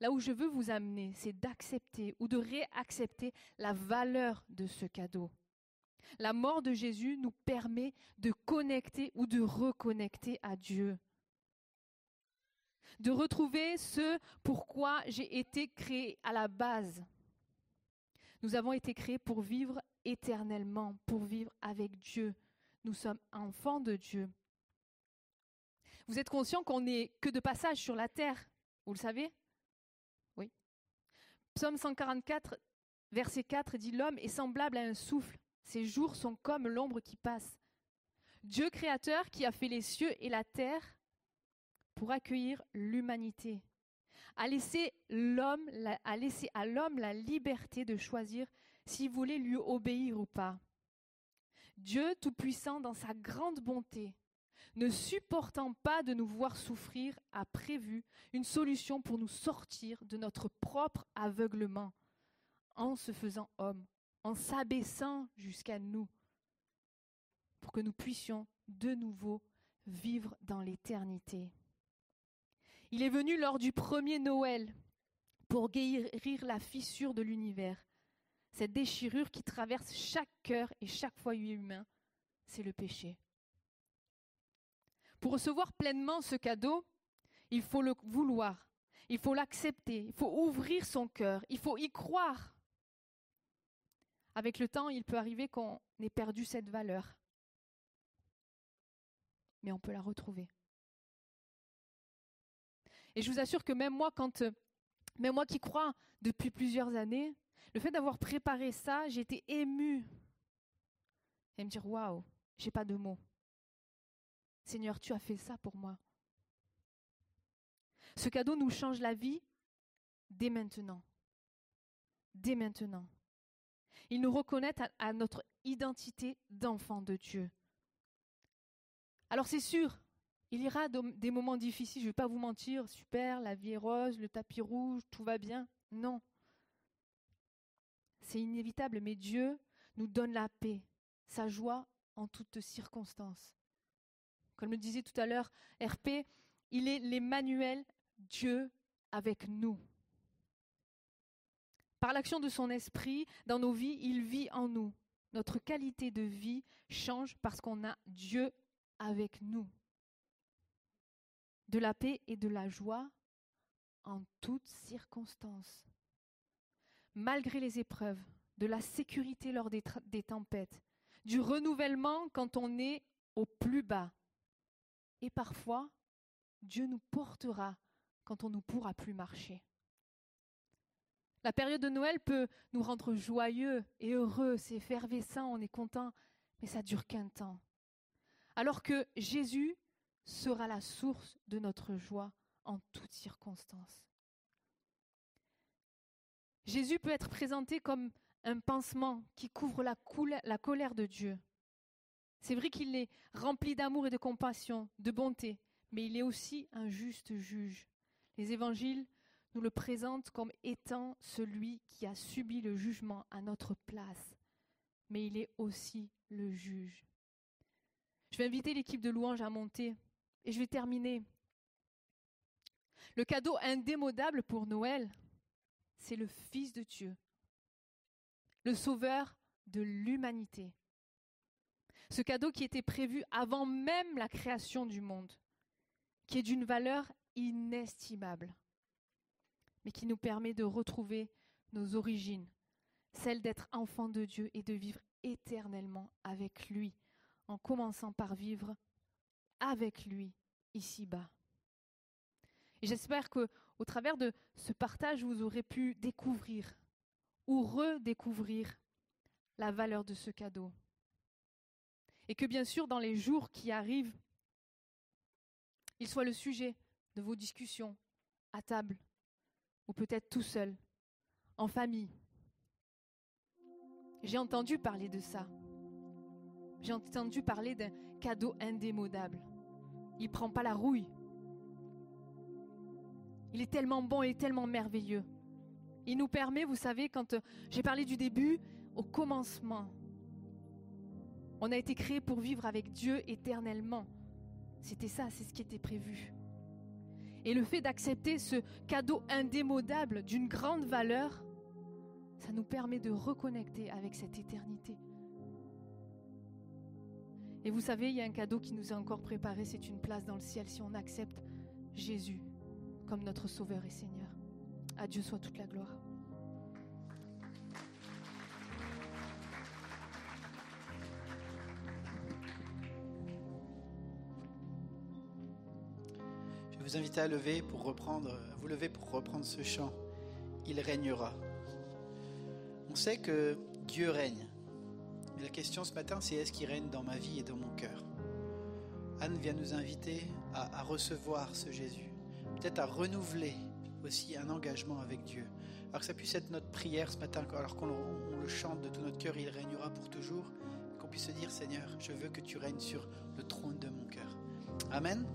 Là où je veux vous amener, c'est d'accepter ou de réaccepter la valeur de ce cadeau. La mort de Jésus nous permet de connecter ou de reconnecter à Dieu. De retrouver ce pourquoi j'ai été créé à la base. Nous avons été créés pour vivre éternellement, pour vivre avec Dieu. Nous sommes enfants de Dieu. Vous êtes conscient qu'on n'est que de passage sur la terre, vous le savez? Psaume 144, verset 4 dit L'homme est semblable à un souffle, ses jours sont comme l'ombre qui passe. Dieu créateur qui a fait les cieux et la terre pour accueillir l'humanité, a laissé, à l'homme la liberté de choisir s'il voulait lui obéir ou pas. Dieu Tout-Puissant, dans sa grande bonté, ne supportant pas de nous voir souffrir, a prévu une solution pour nous sortir de notre propre aveuglement en se faisant homme, en s'abaissant jusqu'à nous, pour que nous puissions de nouveau vivre dans l'éternité. Il est venu lors du premier Noël pour guérir la fissure de l'univers, cette déchirure qui traverse chaque cœur et chaque foyer humain, c'est le péché. Pour recevoir pleinement ce cadeau, il faut le vouloir, il faut l'accepter, il faut ouvrir son cœur, il faut y croire. Avec le temps, il peut arriver qu'on ait perdu cette valeur, mais on peut la retrouver. Et je vous assure que même moi, quand, euh, même moi qui crois depuis plusieurs années, le fait d'avoir préparé ça, j'ai été émue. Et me dire, waouh, j'ai pas de mots. Seigneur, tu as fait ça pour moi. Ce cadeau nous change la vie dès maintenant. Dès maintenant. Il nous reconnaît à, notre identité d'enfant de Dieu. Alors c'est sûr, il y aura de- des moments difficiles, je ne vais pas vous mentir, super, la vie est rose, le tapis rouge, tout va bien. Non. c'est inévitable, mais Dieu nous donne la paix, sa joie en toutes circonstances. Comme le disait tout à l'heure RP, il est l'Emmanuel, Dieu avec nous. Par l'action de son esprit dans nos vies, il vit en nous. Notre qualité de vie change parce qu'on a Dieu avec nous. De la paix et de la joie en toutes circonstances. Malgré les épreuves, de la sécurité lors des, des tempêtes, du renouvellement quand on est au plus bas. Et parfois, Dieu nous portera quand on ne pourra plus marcher. La période de Noël peut nous rendre joyeux et heureux, c'est effervescent, on est content, mais ça dure qu'un temps. Alors que Jésus sera la source de notre joie en toutes circonstances. Jésus peut être présenté comme un pansement qui couvre la, la colère de Dieu. C'est vrai qu'il est rempli d'amour et de compassion, de bonté, mais il est aussi un juste juge. Les évangiles nous le présentent comme étant celui qui a subi le jugement à notre place, mais il est aussi le juge. Je vais inviter l'équipe de louange à monter et je vais terminer. Le cadeau indémodable pour Noël, c'est le Fils de Dieu, le Sauveur de l'humanité. Ce cadeau qui était prévu avant même la création du monde, qui est d'une valeur inestimable, mais qui nous permet de retrouver nos origines, celle d'être enfant de Dieu et de vivre éternellement avec lui, en commençant par vivre avec lui ici-bas. Et j'espère que au travers de ce partage, vous aurez pu découvrir ou redécouvrir la valeur de ce cadeau. Et que bien sûr, dans les jours qui arrivent, il soit le sujet de vos discussions à table ou peut-être tout seul, en famille. J'ai entendu parler de ça. J'ai entendu parler d'un cadeau indémodable. Il ne prend pas la rouille. Il est tellement bon et tellement merveilleux. Il nous permet, vous savez, quand euh, j'ai parlé du début, au commencement, on a été créé pour vivre avec Dieu éternellement. C'était ça, c'est ce qui était prévu. Et le fait d'accepter ce cadeau indémodable d'une grande valeur, ça nous permet de reconnecter avec cette éternité. Et vous savez, il y a un cadeau qui nous est encore préparé, c'est une place dans le ciel si on accepte Jésus comme notre Sauveur et Seigneur. À Dieu soit toute la gloire. Vous inviter à lever pour reprendre, vous lever pour reprendre ce chant. Il régnera. On sait que Dieu règne. Mais la question ce matin, c'est est-ce qu'il règne dans ma vie et dans mon cœur? Anne vient nous inviter à, recevoir ce Jésus, peut-être à renouveler aussi un engagement avec Dieu. Alors que ça puisse être notre prière ce matin, alors qu'on le, le chante de tout notre cœur, il régnera pour toujours, qu'on puisse se dire Seigneur, je veux que tu règnes sur le trône de mon cœur. Amen.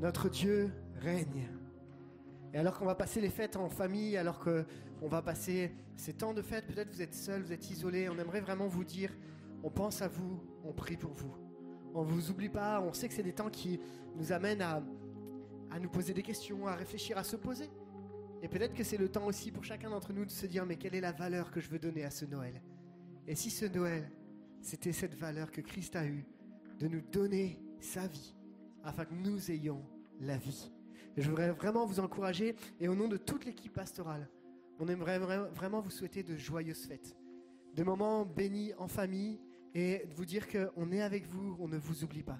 Notre Dieu règne. Et alors qu'on va passer les fêtes en famille, alors qu'on va passer ces temps de fête, peut-être vous êtes seul, vous êtes isolé, on aimerait vraiment vous dire, on pense à vous, on prie pour vous. On ne vous oublie pas, on sait que c'est des temps qui nous amènent à, à nous poser des questions, à réfléchir, à se poser. Et peut-être que c'est le temps aussi pour chacun d'entre nous de se dire, mais quelle est la valeur que je veux donner à ce Noël? Et si ce Noël, c'était cette valeur que Christ a eue, de nous donner sa vie, afin que nous ayons la vie. Je voudrais vraiment vous encourager, et au nom de toute l'équipe pastorale, on aimerait vra- vraiment vous souhaiter de joyeuses fêtes, de moments bénis en famille, et de vous dire qu'on est avec vous, on ne vous oublie pas.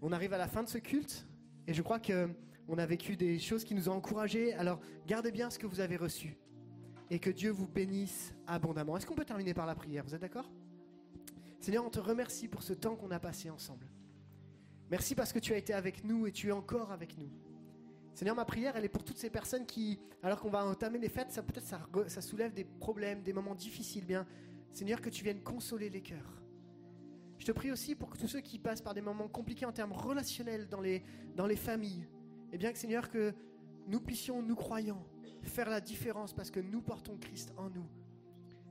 On arrive à la fin de ce culte, et je crois que on a vécu des choses qui nous ont encouragés. Alors gardez bien ce que vous avez reçu, et que Dieu vous bénisse abondamment. Est-ce qu'on peut terminer par la prière? Vous êtes d'accord? Seigneur, on te remercie pour ce temps qu'on a passé ensemble. Merci parce que tu as été avec nous et tu es encore avec nous. Seigneur, ma prière, elle est pour toutes ces personnes qui, alors qu'on va entamer les fêtes, ça peut-être ça, soulève des problèmes, des moments difficiles. Bien, Seigneur, que tu viennes consoler les cœurs. Je te prie aussi pour tous ceux qui passent par des moments compliqués en termes relationnels dans les, dans les familles, et bien que Seigneur, que nous puissions, nous croyants, faire la différence parce que nous portons Christ en nous.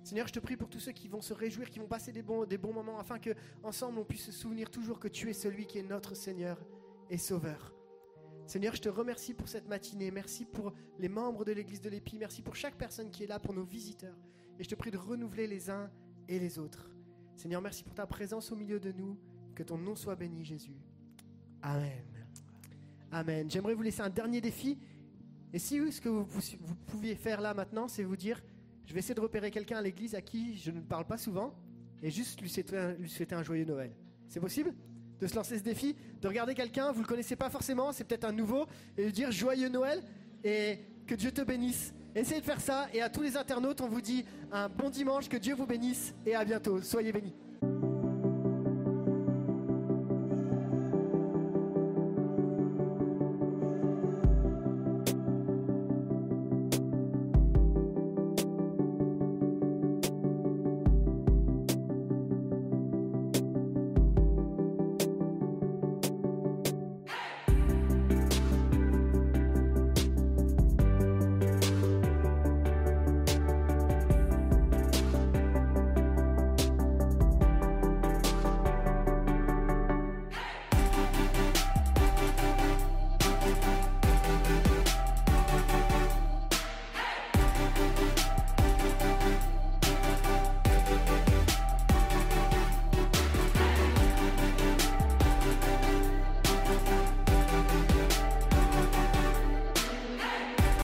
Seigneur, je te prie pour tous ceux qui vont se réjouir, qui vont passer des bons, des bons moments, afin que ensemble on puisse se souvenir toujours que tu es celui qui est notre Seigneur et Sauveur. Seigneur, je te remercie pour cette matinée. Merci pour les membres de l'église de l'Épi. Merci pour chaque personne qui est là, pour nos visiteurs. Et je te prie de renouveler les uns et les autres. Seigneur, merci pour ta présence au milieu de nous. Que ton nom soit béni, Jésus. Amen. Amen. J'aimerais vous laisser un dernier défi. Et si ce que vous, vous pouviez faire là maintenant, c'est vous dire, je vais essayer de repérer quelqu'un à l'église à qui je ne parle pas souvent et juste lui souhaiter un, lui joyeux Noël. C'est possible de se lancer ce défi, de regarder quelqu'un, vous le connaissez pas forcément, c'est peut-être un nouveau, et de dire joyeux Noël et que Dieu te bénisse. Essayez de faire ça et à tous les internautes, on vous dit un bon dimanche, que Dieu vous bénisse et à bientôt. Soyez bénis.